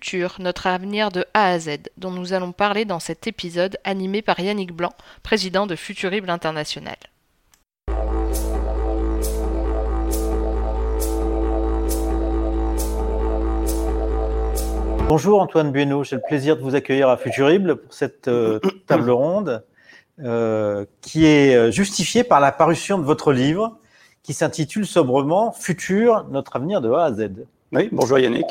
Futur, notre avenir de A à Z, dont nous allons parler dans cet épisode animé par Yannick Blanc, président de Futurible International. Bonjour Antoine Bueno, j'ai le plaisir de vous accueillir à Futurible pour cette euh, table ronde euh, qui est euh, justifiée par la parution de votre livre qui s'intitule sobrement Futur, notre avenir de A à Z. Oui, bonjour Yannick.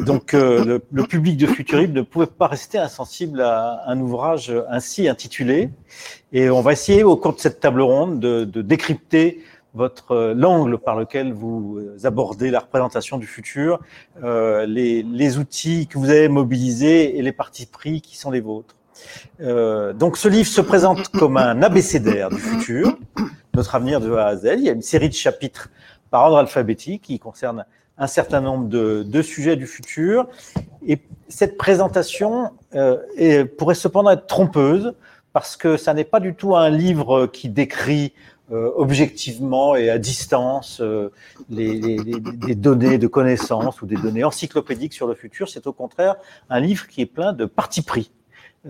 Donc le, le, public de Futurible ne pouvait pas rester insensible à un ouvrage ainsi intitulé et on va essayer au cours de cette table ronde de, de décrypter votre euh, l'angle par lequel vous euh, abordez la représentation du futur, euh, les, les, outils que vous avez mobilisés et les partis pris qui sont les vôtres. Euh, donc ce livre se présente comme un abécédaire du futur, notre avenir de A à Z. Il y a une série de chapitres par ordre alphabétique qui concernent un certain nombre de, de sujets du futur. Et cette présentation euh, pourrait cependant être trompeuse parce que ça n'est pas du tout un livre qui décrit euh, objectivement et à distance euh, les, les, les, données de connaissances ou des données encyclopédiques sur le futur. C'est au contraire un livre qui est plein de parti pris.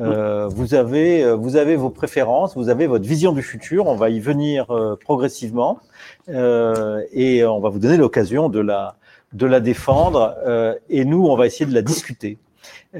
Euh, vous avez vous avez vos préférences, vous avez votre vision du futur. On va y venir euh, progressivement euh, et on va vous donner l'occasion de la de la défendre. et nous, on va essayer de la discuter.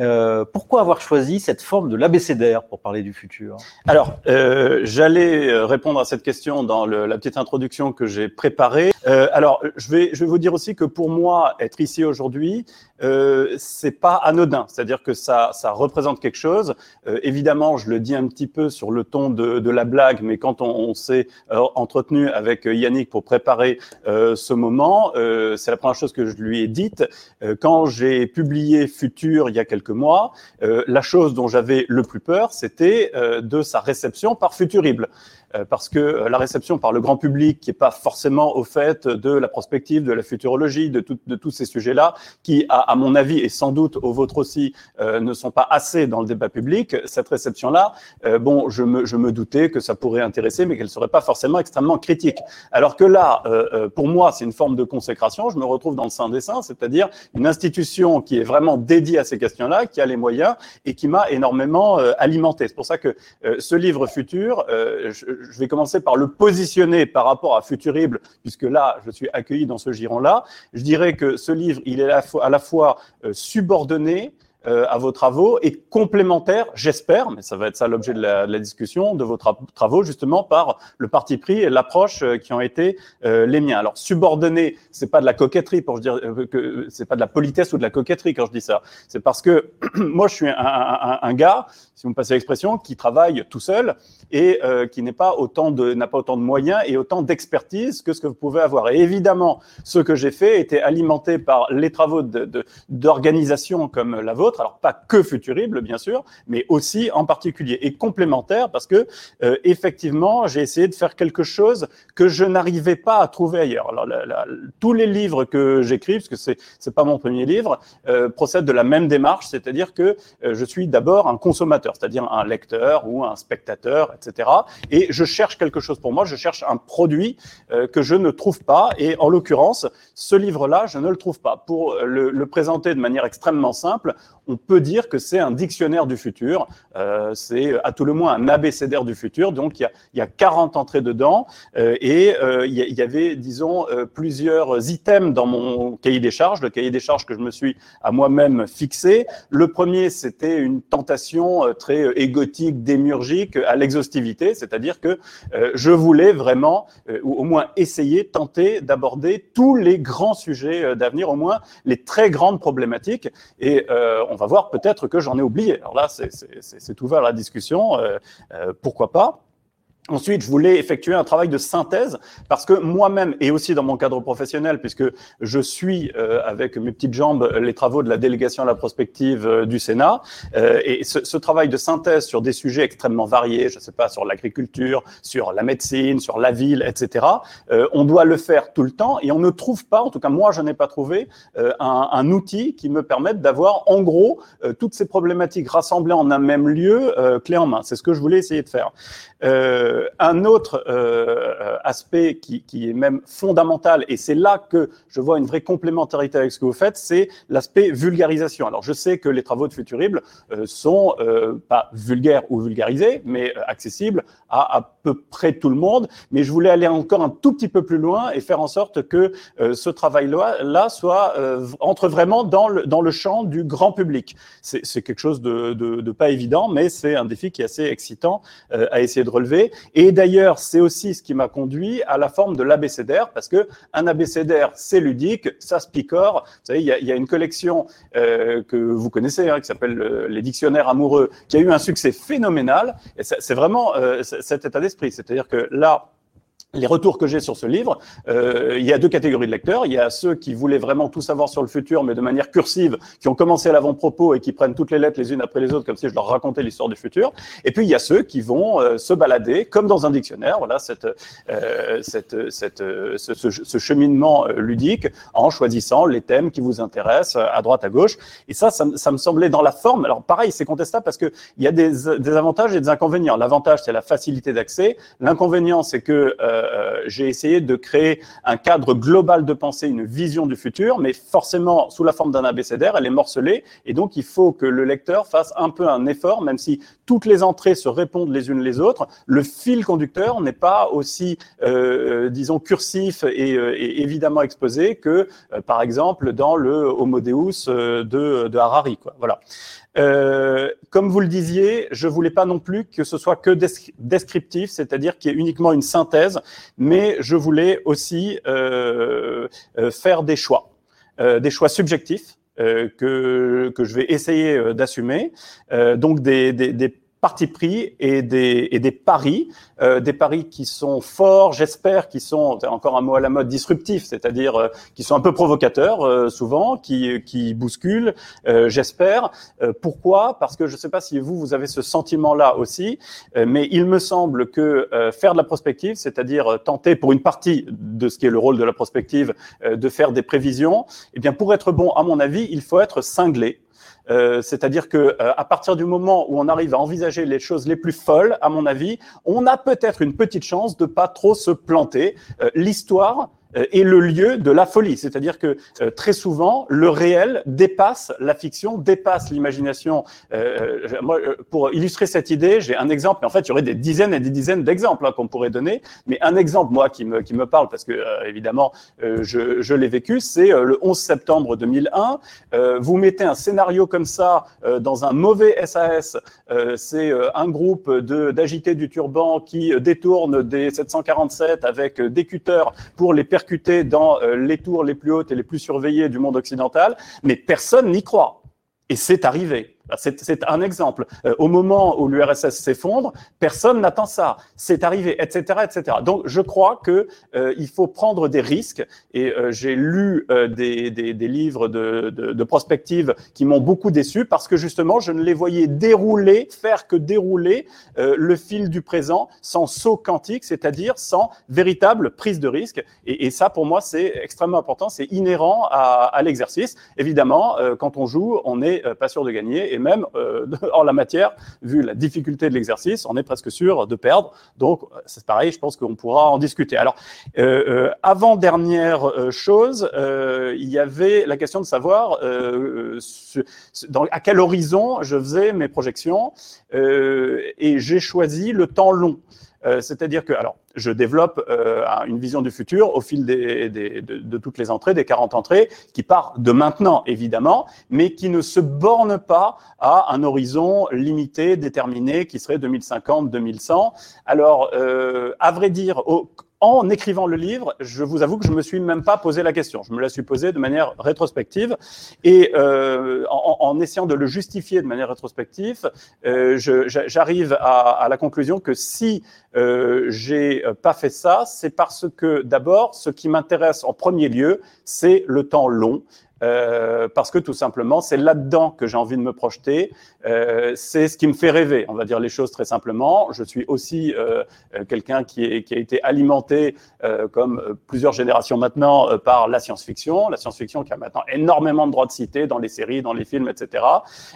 Euh, pourquoi avoir choisi cette forme de l'abécédaire pour parler du futur? Alors, euh, j'allais euh, répondre à cette question dans la petite introduction que j'ai préparée. Alors, je vais, vous dire aussi que pour moi, être ici aujourd'hui, euh, c'est pas anodin. C'est-à-dire que ça, ça représente quelque chose. Évidemment, je le dis un petit peu sur le ton de, la blague, mais quand on s'est entretenu avec Yannick pour préparer ce moment, c'est la première chose que je lui ai dite. quand j'ai publié Futur il y a quelques mois, euh, la chose dont j'avais le plus peur, c'était euh, de sa réception par Futurible. Euh, parce que euh, la réception par le grand public, qui n'est pas forcément au fait de la prospective, de la futurologie, de, tout, de tous ces sujets-là, qui, à, à, mon avis, et sans doute au vôtre aussi, euh, ne sont pas assez dans le débat public, cette réception-là, euh, bon, je me, je me doutais que ça pourrait intéresser, mais qu'elle ne serait pas forcément extrêmement critique. Alors que là, euh, pour moi, c'est une forme de consécration, je me retrouve dans le sein des saints, c'est-à-dire une institution qui est vraiment dédiée à ces questions-là, qui a les moyens et qui m'a énormément alimenté. C'est pour ça que ce livre futur, je, je vais commencer par le positionner par rapport à Futurible, puisque là, je suis accueilli dans ce giron-là. Je dirais que ce livre, il est à la fois, euh, subordonné, euh, à vos travaux et complémentaire, j'espère, mais ça va être ça l'objet de, de la, discussion, de vos tra travaux, justement par le parti pris et l'approche euh, qui ont été euh, les miens. Alors subordonné, c'est pas de la coquetterie pour dire euh, que c'est pas de la politesse ou de la coquetterie quand je dis ça. C'est parce que moi je suis un, un, un, gars, si vous me passez l'expression, qui travaille tout seul et euh, qui n'est pas autant de n'a pas autant de moyens et autant d'expertise que ce que vous pouvez avoir. Et évidemment, ce que j'ai fait était alimenté par les travaux d'organisation de, de, comme la vôtre alors pas que futurible bien sûr, mais aussi en particulier et complémentaire parce que euh, effectivement j'ai essayé de faire quelque chose que je n'arrivais pas à trouver ailleurs. Alors la, la, tous les livres que j'écris, parce que c'est c'est pas mon premier livre, euh, procèdent de la même démarche, c'est-à-dire que euh, je suis d'abord un consommateur, c'est-à-dire un lecteur ou un spectateur, etc. Et je cherche quelque chose pour moi, je cherche un produit euh, que je ne trouve pas. Et en l'occurrence, ce livre-là, je ne le trouve pas. Pour le, le présenter de manière extrêmement simple, on peut dire que c'est un dictionnaire du futur. Euh, c'est à tout le moins un abécédaire du futur. Donc, il y a, il y a 40 entrées dedans. Euh, et euh, il y avait, disons, euh, plusieurs items dans mon cahier des charges, le cahier des charges que je me suis à moi-même fixé. Le premier, c'était une tentation euh, très euh, égotique, démurgique à l'exhaustivité, c'est-à-dire que je voulais vraiment, ou au moins essayer, tenter d'aborder tous les grands sujets d'avenir, au moins les très grandes problématiques. Et on va voir peut-être que j'en ai oublié. Alors là, c'est ouvert à la discussion, euh, euh, pourquoi pas? Ensuite, je voulais effectuer un travail de synthèse parce que moi-même et aussi dans mon cadre professionnel, puisque je suis euh, avec mes petites jambes les travaux de la délégation à la prospective euh, du Sénat, euh, et ce, ce, travail de synthèse sur des sujets extrêmement variés, je ne sais pas, sur l'agriculture, sur la médecine, sur la ville, etc., euh, on doit le faire tout le temps et on ne trouve pas, en tout cas moi je n'ai pas trouvé, euh, un, un, outil qui me permette d'avoir en gros toutes ces problématiques rassemblées en un même lieu, clé en main. C'est ce que je voulais essayer de faire. Euh, Euh, un autre euh, aspect qui, qui, est même fondamental, et c'est là que je vois une vraie complémentarité avec ce que vous faites, c'est l'aspect vulgarisation. Alors je sais que les travaux de Futurible euh, sont euh, pas vulgaires ou vulgarisés, mais accessibles à à peu près tout le monde, mais je voulais aller encore un tout petit peu plus loin et faire en sorte que ce travail-là là, soit entre vraiment dans le, dans le champ du grand public. C'est quelque chose de, de, de, pas évident, mais c'est un défi qui est assez excitant à essayer de relever. Et d'ailleurs, c'est aussi ce qui m'a conduit à la forme de l'abécédaire, parce que un abécédaire, c'est ludique, ça se picore. Vous savez, il y a, une collection euh, que vous connaissez, hein, qui s'appelle euh, les dictionnaires amoureux, qui a eu un succès phénoménal. Et c'est vraiment euh, cet état d'esprit. C'est-à-dire que là, les retours que j'ai sur ce livre, euh, il y a deux catégories de lecteurs. Il y a ceux qui voulaient vraiment tout savoir sur le futur, mais de manière cursive, qui ont commencé à l'avant-propos et qui prennent toutes les lettres les unes après les autres, comme si je leur racontais l'histoire du futur. Et puis il y a ceux qui vont euh, se balader, comme dans un dictionnaire, voilà, cette, euh, cette, cette, ce, ce, ce, cheminement euh, ludique, en choisissant les thèmes qui vous intéressent à droite, à gauche. Et ça, ça, me semblait dans la forme. Alors pareil, c'est contestable parce que il y a des, des avantages et des inconvénients. L'avantage, c'est la facilité d'accès. L'inconvénient, c'est que euh, euh, j'ai essayé de créer un cadre global de pensée, une vision du futur, mais forcément sous la forme d'un abécédaire, elle est morcelée, et donc il faut que le lecteur fasse un peu un effort, même si toutes les entrées se répondent les unes les autres, le fil conducteur n'est pas aussi, euh, disons, cursif et, évidemment exposé que, par exemple, dans le Homo Deus de, de Harari. Voilà. Euh, comme vous le disiez, je voulais pas non plus que ce soit que descriptif, c'est-à-dire qu'il y ait uniquement une synthèse, mais je voulais aussi euh, euh faire des choix, euh, des choix subjectifs euh, que, que je vais essayer d'assumer, donc des, des, des parti pris et des, et des paris, euh, des paris qui sont forts, j'espère, qui sont, encore un mot à la mode, disruptifs, c'est-à-dire euh, qui sont un peu provocateurs euh, souvent, qui, qui bousculent, euh, j'espère. Euh, pourquoi? Parce que je ne sais pas si vous, vous avez ce sentiment-là aussi, euh, mais il me semble que faire de la prospective, c'est-à-dire tenter pour une partie de ce qui est le rôle de la prospective, de faire des prévisions, eh bien pour être bon, à mon avis, il faut être cinglé. Euh, c'est-à-dire que euh, à partir du moment où on arrive à envisager les choses les plus folles, à mon avis, on a peut-être une petite chance de pas trop se planter. Euh, l'histoire est le lieu de la folie. C'est-à-dire que euh, très souvent, le réel dépasse la fiction, dépasse l'imagination. Euh, moi, euh, pour illustrer cette idée, j'ai un exemple. En fait, il y aurait des dizaines et des dizaines d'exemples hein, qu'on pourrait donner. Mais un exemple, moi, qui me, qui me parle, parce que évidemment, je, je l'ai vécu, c'est le 11 septembre 2001. vous mettez un scénario comme ça dans un mauvais SAS. c'est un groupe d'agités du turban qui détourne des 747 avec des cutters pour les dans euh, les tours les plus hautes et les plus surveillées du monde occidental, mais personne n'y croit. Et c'est arrivé. C'est un exemple. Euh, au moment où l'URSS s'effondre, personne n'attend ça. C'est arrivé, etc., etc. Donc, je crois que euh, il faut prendre des risques. Et euh, j'ai lu euh, des, des, des, livres de, de, de qui m'ont beaucoup déçu parce que justement, je ne les voyais dérouler, faire que dérouler euh, le fil du présent sans saut quantique, c'est-à-dire sans véritable prise de risque. Et, et ça, pour moi, c'est extrêmement important. C'est inhérent à, à l'exercice. Évidemment, euh, quand on joue, on n'est pas sûr de gagner même euh, en la matière, vu la difficulté de l'exercice, on est presque sûr de perdre. Donc, c'est pareil, je pense qu'on pourra en discuter. Alors, euh, euh avant-dernière chose, il y avait la question de savoir à quel horizon je faisais mes projections et j'ai choisi le temps long. Euh, c'est-à-dire que, je développe euh, une vision du futur au fil de, toutes les entrées, des 40 entrées, qui part de maintenant, évidemment, mais qui ne se borne pas à un horizon limité, déterminé, qui serait 2050, 2100. Alors, euh, à vrai dire, en écrivant le livre, je vous avoue que je me suis même pas posé la question. Je me la suis posée de manière rétrospective et euh, en, essayant de le justifier de manière rétrospective, euh, j'arrive à, la conclusion que si euh, j'ai pas fait ça, c'est parce que d'abord, ce qui m'intéresse en premier lieu, c'est le temps long. Euh, parce que tout simplement, c'est là-dedans que j'ai envie de me projeter. Euh, c'est ce qui me fait rêver, on va dire les choses très simplement. Je suis aussi euh, quelqu'un qui, a été alimenté, comme plusieurs générations maintenant, par la science-fiction. La science-fiction qui a maintenant énormément de droits de cité dans les séries, dans les films, etc.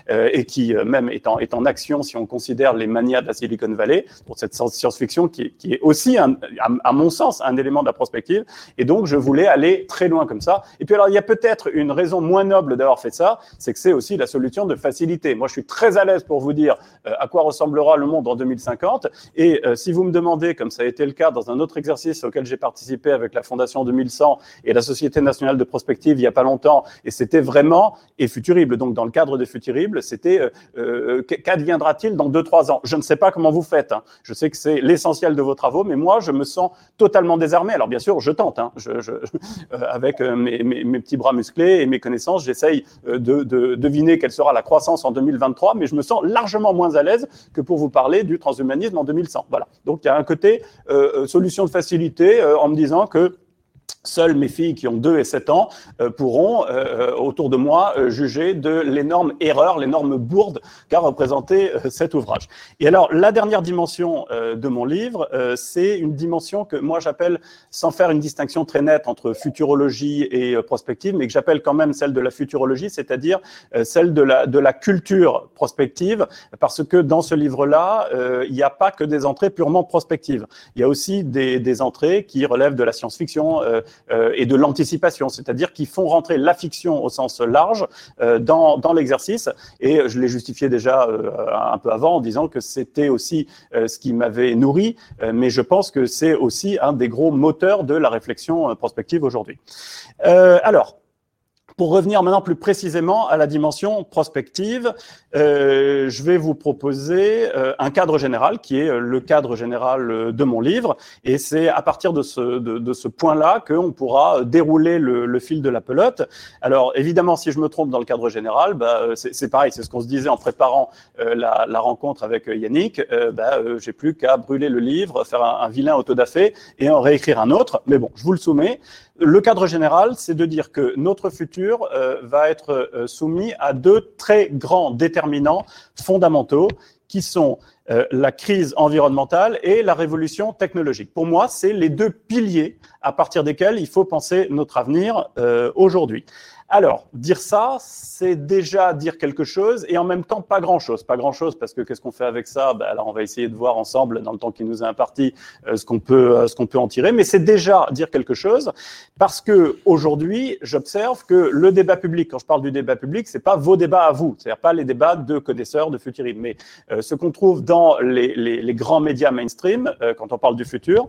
et qui même est en, est en action si on considère les manias de la Silicon Valley, pour cette science-fiction qui, est aussi, à mon sens, un élément de la prospective. Et donc, je voulais aller très loin comme ça. Et puis alors, il y a peut-être une une raison moins noble d'avoir fait ça, c'est que c'est aussi la solution de facilité. Moi, je suis très à l'aise pour vous dire euh, à quoi ressemblera le monde en 2050. Et euh, si vous me demandez, comme ça a été le cas dans un autre exercice auquel j'ai participé avec la Fondation 2100 et la Société nationale de prospective il y a pas longtemps, et c'était vraiment, et Futurible, donc dans le cadre de Futurible, c'était euh, qu'adviendra-t-il dans 2-3 ans? Je ne sais pas comment vous faites. Hein. Je sais que c'est l'essentiel de vos travaux, mais moi, je me sens totalement désarmé. Alors bien sûr, je tente, hein. avec mes petits bras musclés et mes connaissances, j'essaye euh, de, de, deviner quelle sera la croissance en 2023, mais je me sens largement moins à l'aise que pour vous parler du transhumanisme en 2100. Voilà. Donc il y a un côté euh, euh solution de facilité en me disant que Seules mes filles qui ont 2 et 7 ans euh, pourront, euh, autour de moi, euh, juger de l'énorme erreur, l'énorme bourde qu'a représenté cet ouvrage. Et alors, la dernière dimension de mon livre, c'est une dimension que moi j'appelle, sans faire une distinction très nette entre futurologie et prospective, mais que j'appelle quand même celle de la futurologie, c'est-à-dire celle de la, de la culture prospective, parce que dans ce livre-là, il n'y a pas que des entrées purement prospectives. Il y a aussi des, des entrées qui relèvent de la science-fiction, euh, et de l'anticipation, c'est-à-dire qui font rentrer la fiction au sens large euh, dans, dans l'exercice. Et je l'ai justifié déjà euh, un peu avant en disant que c'était aussi ce qui m'avait nourri, mais je pense que c'est aussi un des gros moteurs de la réflexion prospective aujourd'hui. alors, pour revenir maintenant plus précisément à la dimension prospective, euh, je vais vous proposer euh, un cadre général qui est le cadre général de mon livre. Et c'est à partir de ce, de, de ce point-là qu'on pourra dérouler le, le, fil de la pelote. Alors évidemment, si je me trompe dans le cadre général, bah, c'est pareil, c'est ce qu'on se disait en préparant euh, la, la, rencontre avec Yannick. Euh, bah, euh, J'ai plus qu'à brûler le livre, faire un, un vilain autodafé et en réécrire un autre. Mais bon, je vous le soumets. Le cadre général, c'est de dire que notre futur euh, va être euh, soumis à deux très grands déterminants fondamentaux qui sont euh, la crise environnementale et la révolution technologique. Pour moi, c'est les deux piliers à partir desquels il faut penser notre avenir aujourd'hui. Alors, dire ça, c'est déjà dire quelque chose et en même temps pas grand-chose. Pas grand-chose parce que qu'est-ce qu'on fait avec ça? Ben, Alors, on va essayer de voir ensemble dans le temps qui nous est imparti euh, ce qu'on peut, euh, ce qu'on peut en tirer. Mais c'est déjà dire quelque chose parce que aujourd'hui, j'observe que le débat public, quand je parle du débat public, c'est pas vos débats à vous, c'est-à-dire pas les débats de connaisseurs de futurisme, mais euh, ce qu'on trouve dans les, les, les, grands médias mainstream quand on parle du futur,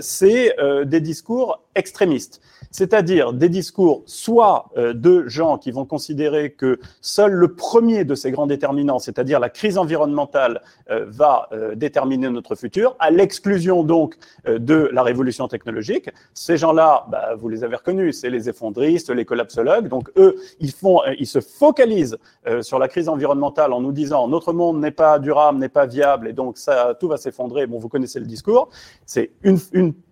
c'est des discours extrémistes c'est-à-dire des discours soit de gens qui vont considérer que seul le premier de ces grands déterminants, c'est-à-dire la crise environnementale, euh, va euh, déterminer notre futur, à l'exclusion donc de la révolution technologique. Ces gens-là, bah, vous les avez reconnus, c'est les effondristes, les collapsologues. Donc eux, ils font, ils se focalisent sur la crise environnementale en nous disant notre monde n'est pas durable, n'est pas viable, et donc ça, tout va s'effondrer. Bon, vous connaissez le discours. C'est une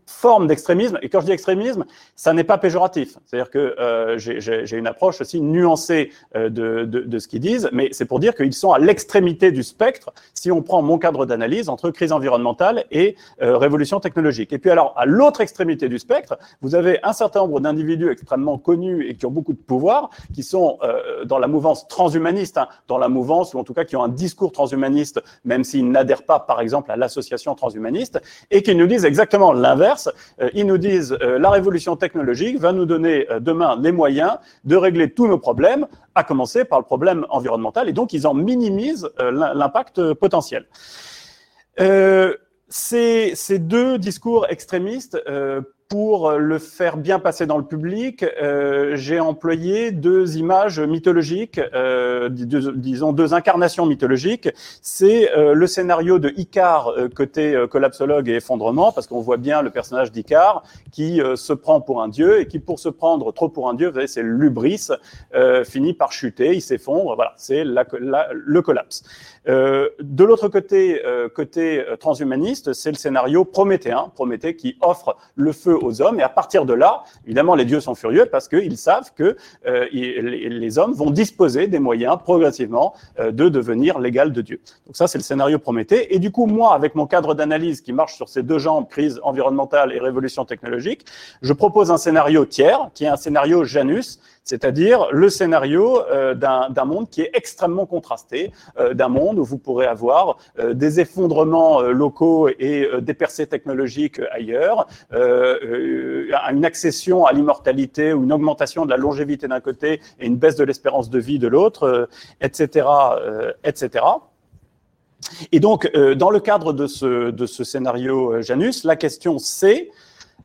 forme d'extrémisme. Et quand je dis extrémisme, ça n'est pas péjoratif. C'est-à-dire que euh, j'ai une approche aussi nuancée euh, de, de, de, ce qu'ils disent, mais c'est pour dire qu'ils sont à l'extrémité du spectre si on prend mon cadre d'analyse entre crise environnementale et euh, révolution technologique. Et puis alors, à l'autre extrémité du spectre, vous avez un certain nombre d'individus extrêmement connus et qui ont beaucoup de pouvoir, qui sont euh, dans la mouvance transhumaniste, hein, dans la mouvance, ou en tout cas qui ont un discours transhumaniste, même s'ils n'adhèrent pas, par exemple, à l'association transhumaniste, et qui nous disent exactement l'inverse euh, ils nous disent euh, la révolution technologique va nous donner euh, demain les moyens de régler tous nos problèmes, à commencer par le problème environnemental, et donc ils en minimisent l'impact potentiel. Ces, ces, deux discours extrémistes pour le faire bien passer dans le public, euh, j'ai employé deux images mythologiques, euh, disons deux incarnations mythologiques. C'est euh, le scénario de Icare euh, côté euh, collapsologue et effondrement, parce qu'on voit bien le personnage d'Icare qui euh, se prend pour un dieu et qui, pour se prendre trop pour un dieu, vous savez, c'est l'ubris, finit par chuter, il s'effondre. Voilà, c'est le collapse. De l'autre côté, côté transhumaniste, c'est le scénario prométhéen, Prométhée qui offre le feu feu aux hommes. Et à partir de là, évidemment, les dieux sont furieux parce qu'ils savent que euh, les hommes vont disposer des moyens progressivement euh, de devenir l'égal de Dieu. Donc ça, c'est le scénario Prométhée. Et du coup, moi, avec mon cadre d'analyse qui marche sur ces deux jambes, crise environnementale et révolution technologique, je propose un scénario tiers, qui est un scénario Janus, c'est-à-dire le scénario euh, d'un monde qui est extrêmement contrasté, euh, d'un monde où vous pourrez avoir euh, des effondrements locaux et des percées technologiques ailleurs, une accession à l'immortalité ou une augmentation de la longévité d'un côté et une baisse de l'espérance de vie de l'autre, etc., etc. Et donc, dans le cadre de ce, de ce scénario Janus, la question c'est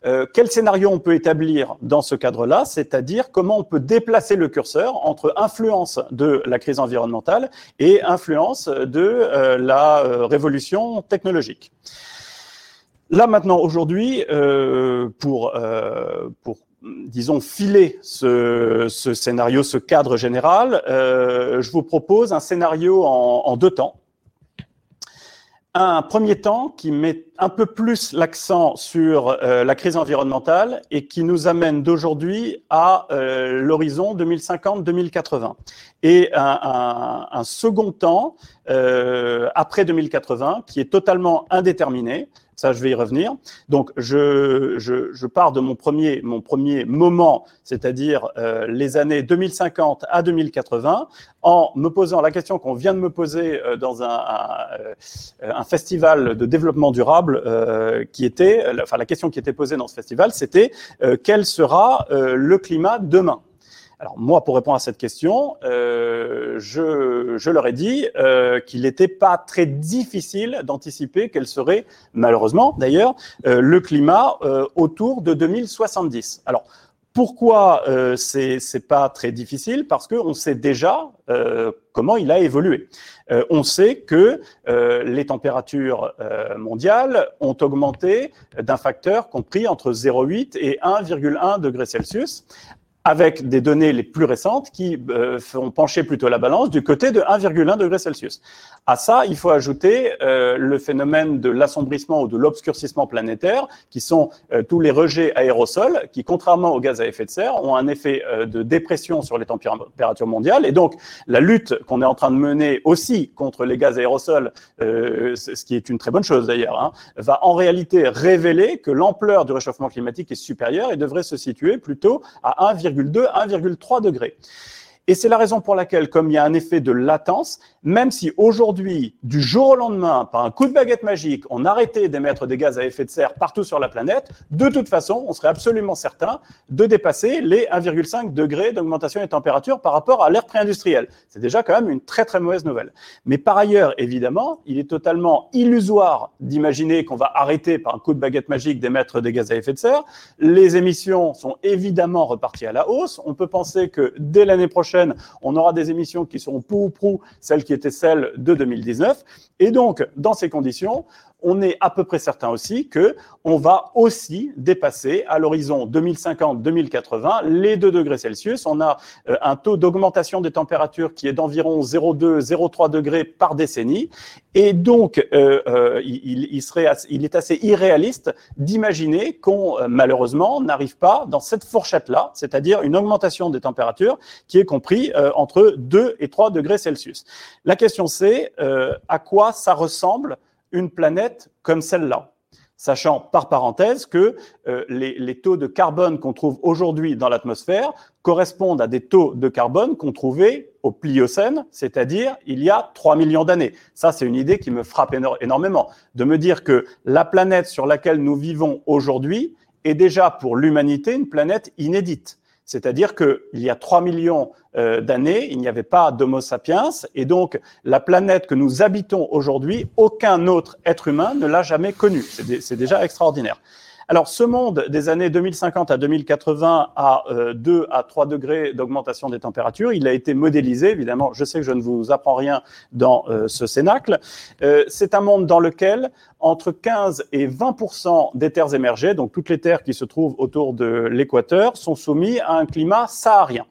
euh, quel scénario on peut établir dans ce cadre-là, c'est-à-dire comment on peut déplacer le curseur entre influence de la crise environnementale et influence de euh, la euh, révolution technologique. Là maintenant, aujourd'hui, pour, pour disons, filer ce, ce, scénario, ce cadre général, je vous propose un scénario en, en deux temps un premier temps qui met un peu plus l'accent sur euh, la crise environnementale et qui nous amène d'aujourd'hui à euh, l'horizon 2050-2080. Et un, un, second temps, euh, après 2080, qui est totalement indéterminé, ça, je vais y revenir. Donc, je, je, je pars de mon premier, mon premier moment, c'est-à-dire euh, les années 2050 à 2080, en me posant la question qu'on vient de me poser euh, dans un, un, festival de développement durable, euh, qui était, enfin, la question qui était posée dans ce festival, c'était quel sera le climat demain? Alors moi, pour répondre à cette question, euh, je, leur ai dit euh, qu'il n'était pas très difficile d'anticiper quel serait, malheureusement d'ailleurs, euh, le climat autour de 2070. Alors pourquoi euh, c'est pas très difficile? Parce qu'on sait déjà comment il a évolué. On sait que les températures mondiales ont augmenté d'un facteur compris entre 0,8 et 1,1 degré Celsius, avec des données les plus récentes qui euh, font pencher plutôt la balance du côté de 1,1 degré Celsius. À ça, il faut ajouter euh, le phénomène de l'assombrissement ou de l'obscurcissement planétaire, qui sont euh, tous les rejets aérosols, qui, contrairement aux gaz à effet de serre, ont un effet euh, de dépression sur les températures mondiales. Et donc, la lutte qu'on est en train de mener aussi contre les gaz aérosols, euh, ce qui est une très bonne chose d'ailleurs, hein, va en réalité révéler que l'ampleur du réchauffement climatique est supérieure et devrait se situer plutôt à 1,2 1,3 degrés. Et c'est la raison pour laquelle, comme il y a un effet de latence, même si aujourd'hui, du jour au lendemain, par un coup de baguette magique, on arrêtait d'émettre des gaz à effet de serre partout sur la planète, de toute façon, on serait absolument certain de dépasser les 1,5 degrés d'augmentation des températures par rapport à l'ère pré-industrielle. C'est déjà quand même une très très mauvaise nouvelle. Mais par ailleurs, évidemment, il est totalement illusoire d'imaginer qu'on va arrêter par un coup de baguette magique d'émettre des gaz à effet de serre. Les émissions sont évidemment reparties à la hausse. On peut penser que dès l'année prochaine, on aura des émissions qui seront pou ou prou celles qui qui était celle de 2019. Et donc, dans ces conditions, on est à peu près certain aussi que on va aussi dépasser à l'horizon 2050-2080 les 2 degrés Celsius. On a euh, un taux d'augmentation des températures qui est d'environ 0,2-0,3 degrés par décennie. Et donc, euh, euh, il, serait, il est assez irréaliste d'imaginer qu'on, euh, malheureusement, n'arrive pas dans cette fourchette-là, c'est-à-dire une augmentation des températures qui est compris entre 2 et 3 degrés Celsius. La question c'est à quoi ça ressemble une planète comme celle-là sachant par parenthèse que euh, les, taux de carbone qu'on trouve aujourd'hui dans l'atmosphère correspondent à des taux de carbone qu'on trouvait au Pliocène, c'est-à-dire il y a 3 millions d'années. Ça, c'est une idée qui me frappe énormément, de me dire que la planète sur laquelle nous vivons aujourd'hui est déjà pour l'humanité une planète inédite. C'est-à-dire qu'il y a 3 millions euh, d'années, il n'y avait pas d'Homo sapiens, et donc la planète que nous habitons aujourd'hui, aucun autre être humain ne l'a jamais connue. C'est déjà extraordinaire. Alors, ce monde des années 2050 à 2080 à euh, 2 à 3 degrés d'augmentation des températures, il a été modélisé, évidemment, je sais que je ne vous apprends rien dans euh, ce cénacle. Euh, c'est un monde dans lequel entre 15 et 20 des terres émergées, donc toutes les terres qui se trouvent autour de l'équateur, sont soumises à un climat saharien,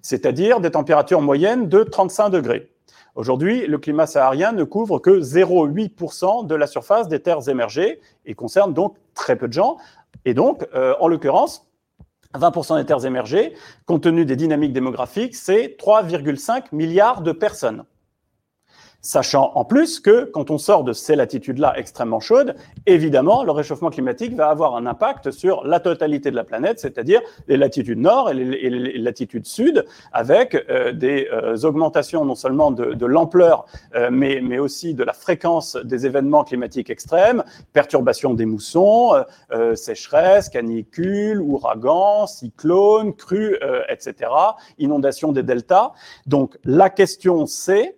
c'est-à-dire des températures moyennes de 35 degrés. Aujourd'hui, le climat saharien ne couvre que 0,8% de la surface des terres émergées et concerne donc très peu de gens. Et donc, euh, en l'occurrence, 20% des terres émergées, compte tenu des dynamiques démographiques, c'est 3,5 milliards de personnes. Sachant en plus que quand on sort de ces latitudes-là extrêmement chaudes, évidemment, le réchauffement climatique va avoir un impact sur la totalité de la planète, c'est-à-dire les latitudes nord et les, latitudes sud, avec euh, des euh, augmentations non seulement de, l'ampleur, euh, mais, mais, aussi de la fréquence des événements climatiques extrêmes, perturbations des moussons, sécheresse, canicules, ouragans, cyclones, crues, etc., inondations des deltas. Donc la question c'est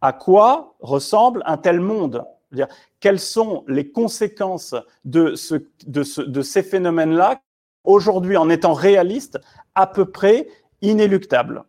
à quoi ressemble un tel monde? Quelles sont les conséquences de, de ces phénomènes-là, aujourd'hui en étant réalistes, à peu près inéluctables?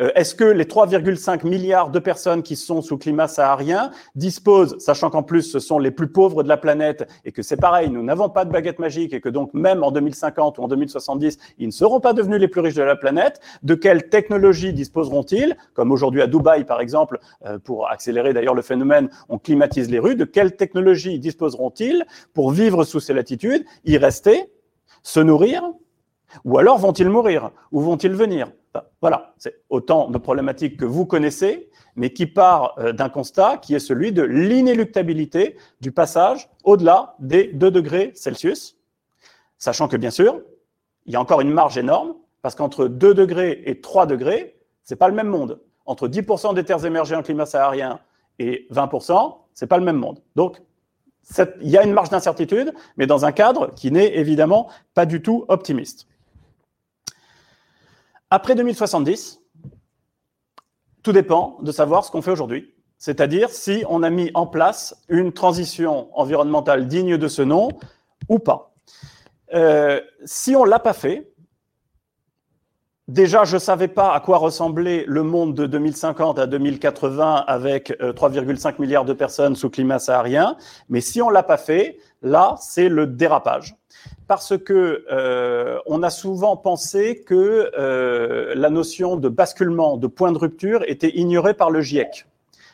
Euh, est-ce que les 3,5 milliards de personnes qui sont sous climat saharien disposent, sachant qu'en plus ce sont les plus pauvres de la planète et que c'est pareil, nous n'avons pas de baguette magique et que donc même en 2050 ou en 2070, ils ne seront pas devenus les plus riches de la planète, de quelles technologies disposeront-ils? Comme aujourd'hui à Dubaï par exemple, euh, pour accélérer d'ailleurs le phénomène, on climatise les rues, de quelles technologies disposeront-ils pour vivre sous ces latitudes, y rester, se nourrir? Ou alors vont-ils mourir? Ou vont-ils venir? Voilà, c'est autant de problématiques que vous connaissez, mais qui part euh, d'un constat qui est celui de l'inéluctabilité du passage au-delà des 2 degrés Celsius, sachant que bien sûr, il y a encore une marge énorme, parce qu'entre 2 degrés et 3 degrés, c'est pas le même monde. Entre 10% des terres émergées en climat saharien et 20%, c'est pas le même monde. Donc, il y a une marge d'incertitude, mais dans un cadre qui n'est évidemment pas du tout optimiste. Après 2070, tout dépend de savoir ce qu'on fait aujourd'hui. C'est-à-dire si on a mis en place une transition environnementale digne de ce nom ou pas. Euh, si on ne l'a pas fait, déjà je ne savais pas à quoi ressemblait le monde de 2050 à 2080 avec 3,5 euh, milliards de personnes sous climat saharien, mais si on ne l'a pas fait, là c'est le dérapage parce que euh, on a souvent pensé que euh, la notion de basculement, de point de rupture, était ignorée par le GIEC.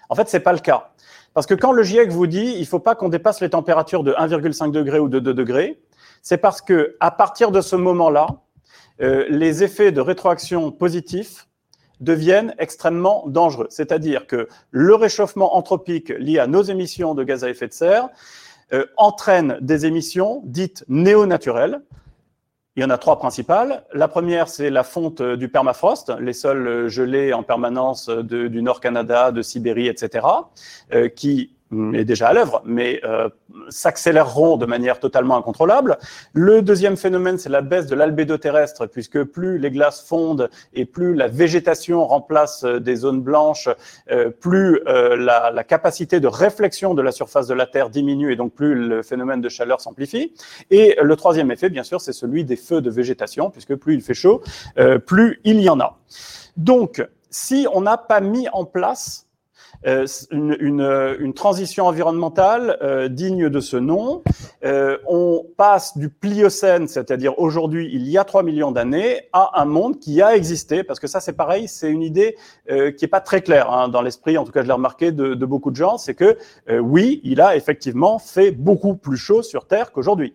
En fait, c'est pas le cas. Parce que quand le GIEC vous dit il faut pas qu'on dépasse les températures de 1,5 degré ou de 2 degrés, c'est parce que à partir de ce moment-là, euh, les effets de rétroaction positifs deviennent extrêmement dangereux. C'est-à-dire que le réchauffement anthropique lié à nos émissions de gaz à effet de serre euh, entraîne des émissions dites néo-naturelles. Il y en a trois principales. La première, c'est la fonte du permafrost, les sols gelés en permanence du Nord Canada, de Sibérie, etc., euh, qui est déjà à l'œuvre, mais euh, s'accéléreront de manière totalement incontrôlable. Le deuxième phénomène, c'est la baisse de l'albédo terrestre, puisque plus les glaces fondent et plus la végétation remplace euh, des zones blanches, euh, plus euh, la, la, capacité de réflexion de la surface de la Terre diminue et donc plus le phénomène de chaleur s'amplifie. Et le troisième effet, bien sûr, c'est celui des feux de végétation, puisque plus il fait chaud, plus il y en a. Donc, si on n'a pas mis en place euh, une, une, une, transition environnementale euh, digne de ce nom. Euh, on passe du Pliocène, c'est-à-dire aujourd'hui, il y a 3 millions d'années, à un monde qui a existé, parce que ça c'est pareil, c'est une idée qui n'est pas très claire hein, dans l'esprit, en tout cas je l'ai remarqué de, de, beaucoup de gens, c'est que oui, il a effectivement fait beaucoup plus chaud sur Terre qu'aujourd'hui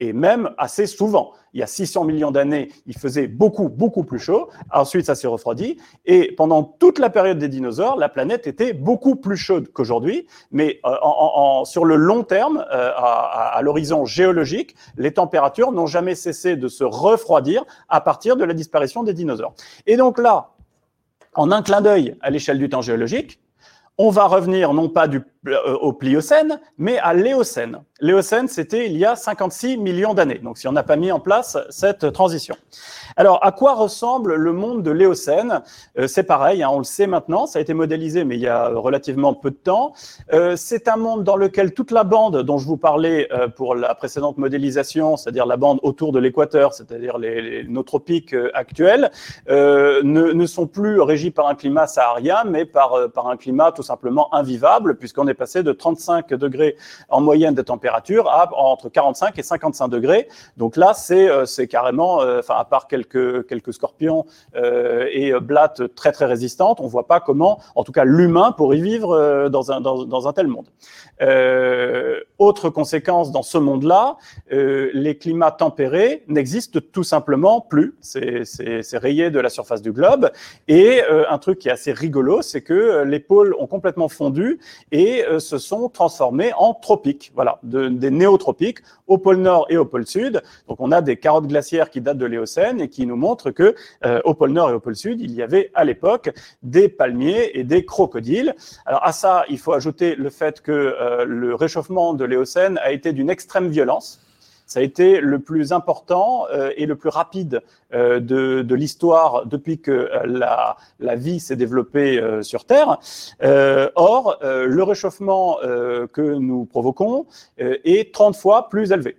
et même assez souvent. Il y a 600 millions d'années, il faisait beaucoup, beaucoup plus chaud. Ensuite, ça s'est refroidi. Et pendant toute la période des dinosaures, la planète était beaucoup plus chaude qu'aujourd'hui. Mais euh, sur le long terme, euh, à, l'horizon géologique, les températures n'ont jamais cessé de se refroidir à partir de la disparition des dinosaures. Et donc là, en un clin d'œil à l'échelle du temps géologique, on va revenir non pas du, au Pliocène, mais à l'Éocène. L'Éocène, c'était il y a 56 millions d'années, donc si on n'a pas mis en place cette transition. Alors, à quoi ressemble le monde de l'Éocène? Euh, C'est pareil, hein, on le sait maintenant, ça a été modélisé, mais il y a relativement peu de temps. Euh, c'est un monde dans lequel toute la bande dont je vous parlais pour la précédente modélisation, c'est-à-dire la bande autour de l'équateur, c'est-à-dire les, nos tropiques actuels, ne, ne, sont plus régis par un climat saharien, mais par, par un climat tout simplement invivable, puisqu'on est passé de 35 degrés en moyenne de température à entre 45 et 55 degrés. Donc là, c'est c'est carrément, enfin à part quelques quelques scorpions et blattes très très résistantes, on voit pas comment, en tout cas l'humain pourrait vivre dans un dans, un tel monde. Euh, autre conséquence dans ce monde-là, euh, les climats tempérés n'existent tout simplement plus. C'est rayé de la surface du globe. Et euh, un truc qui est assez rigolo, c'est que les pôles ont complètement fondu et se sont transformés en tropiques, voilà, de, des néotropiques au pôle nord et au pôle sud. Donc on a des carottes glaciaires qui datent de l'Éocène et qui nous montrent que au pôle nord et au pôle sud, il y avait à l'époque des palmiers et des crocodiles. Alors à ça, il faut ajouter le fait que euh, le réchauffement de l'Éocène a été d'une extrême violence. Ça a été le plus important euh, et le plus rapide euh, de, l'histoire depuis que la, la vie s'est développée sur Terre. or, le réchauffement que nous provoquons est 30 fois plus élevé.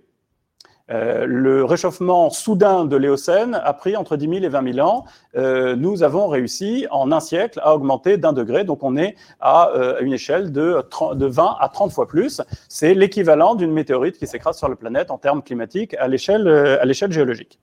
Euh, le réchauffement soudain de l'Éocène a pris entre 10 000 et 20 000 ans. Euh, nous avons réussi en un siècle à augmenter d'un degré, donc on est à euh, une échelle de, de 20 à 30 fois plus. C'est l'équivalent d'une météorite qui s'écrase sur la planète en termes climatiques à l'échelle géologique.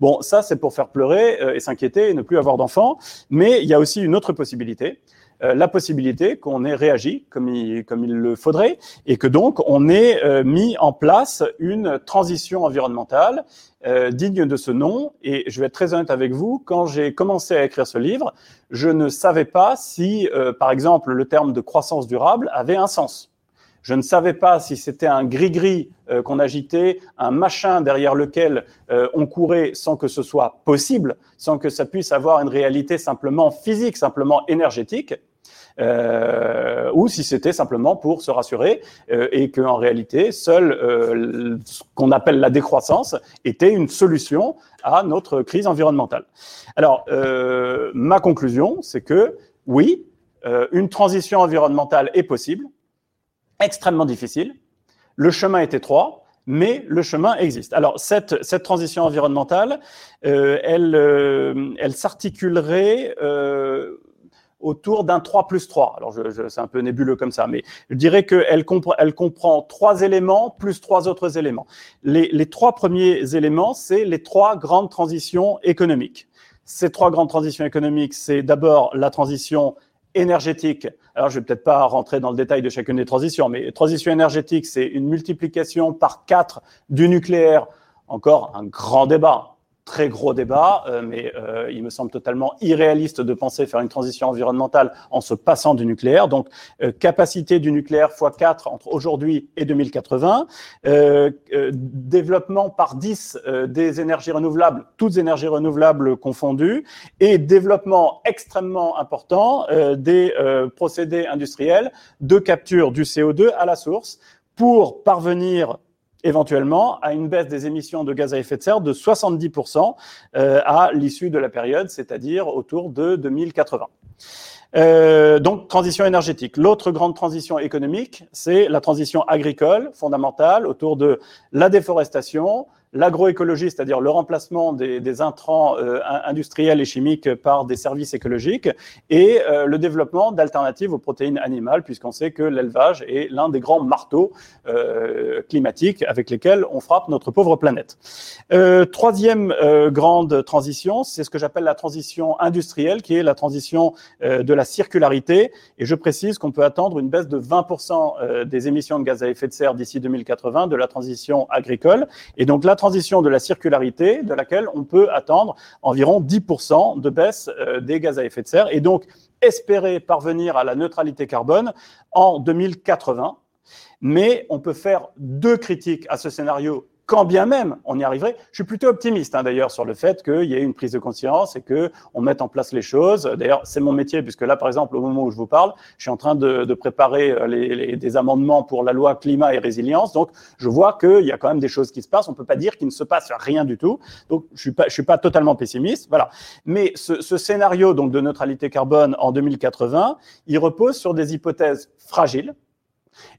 Bon, ça c'est pour faire pleurer et s'inquiéter et ne plus avoir d'enfants, mais il y a aussi une autre possibilité. Euh, la possibilité qu'on ait réagi comme il, comme il le faudrait et que donc on ait euh, mis en place une transition environnementale euh, digne de ce nom. Et je vais être très honnête avec vous, quand j'ai commencé à écrire ce livre, je ne savais pas si, par exemple, le terme de croissance durable avait un sens. Je ne savais pas si c'était un gris-gris qu'on agitait, un machin derrière lequel on courait sans que ce soit possible, sans que ça puisse avoir une réalité simplement physique, simplement énergétique euh, ou si c'était simplement pour se rassurer euh, et qu'en réalité, seul euh, ce qu'on appelle la décroissance était une solution à notre crise environnementale. Alors, euh, ma conclusion, c'est que oui, euh, une transition environnementale est possible, extrêmement difficile. Le chemin est étroit, mais le chemin existe. Alors, cette, cette transition environnementale, euh, elle, euh, elle s'articulerait euh, autour d'un 3 plus 3. Alors, je, c'est un peu nébuleux comme ça, mais je dirais qu'elle compre, elle comprend trois éléments plus trois autres éléments. Les, les trois premiers éléments, c'est les trois grandes transitions économiques. Ces trois grandes transitions économiques, c'est d'abord la transition énergétique. Alors, je vais peut-être pas rentrer dans le détail de chacune des transitions, mais transition énergétique, c'est une multiplication par quatre du nucléaire. Encore un grand débat très gros débat, euh, mais euh, il me semble totalement irréaliste de penser faire une transition environnementale en se passant du nucléaire. Donc, euh, capacité du nucléaire x4 entre aujourd'hui et 2080, développement par 10 des énergies renouvelables, toutes énergies renouvelables confondues, et développement extrêmement important des procédés industriels de capture du CO2 à la source pour parvenir éventuellement à une baisse des émissions de gaz à effet de serre de 70% euh, à l'issue de la période, c'est-à-dire autour de 2080. Euh, donc, transition énergétique. L'autre grande transition économique, c'est la transition agricole fondamentale autour de la déforestation, l'agroécologie, c'est-à-dire le remplacement des, intrants euh, industriels et chimiques par des services écologiques, et euh, le développement d'alternatives aux protéines animales, puisqu'on sait que l'élevage est l'un des grands marteaux euh, climatiques avec lesquels on frappe notre pauvre planète. Troisième grande transition, c'est ce que j'appelle la transition industrielle, qui est la transition de la circularité, et je précise qu'on peut attendre une baisse de 20% des émissions de gaz à effet de serre d'ici 2080 de la transition agricole, et donc là, transition de la circularité, de laquelle on peut attendre environ 10% de baisse euh, des gaz à effet de serre, et donc espérer parvenir à la neutralité carbone en 2080. Mais on peut faire deux critiques à ce scénario quand bien même on y arriverait. Je suis plutôt optimiste hein, d'ailleurs sur le fait qu'il y ait une prise de conscience et que on mette en place les choses. D'ailleurs, c'est mon métier puisque là, par exemple, au moment où je vous parle, je suis en train de, préparer euh, les, des amendements pour la loi climat et résilience. Donc, je vois qu'il y a quand même des choses qui se passent. On peut pas dire qu'il ne se passe rien du tout. Donc, je suis pas, suis pas totalement pessimiste. Voilà. Mais ce, ce scénario donc de neutralité carbone en 2080, il repose sur des hypothèses fragiles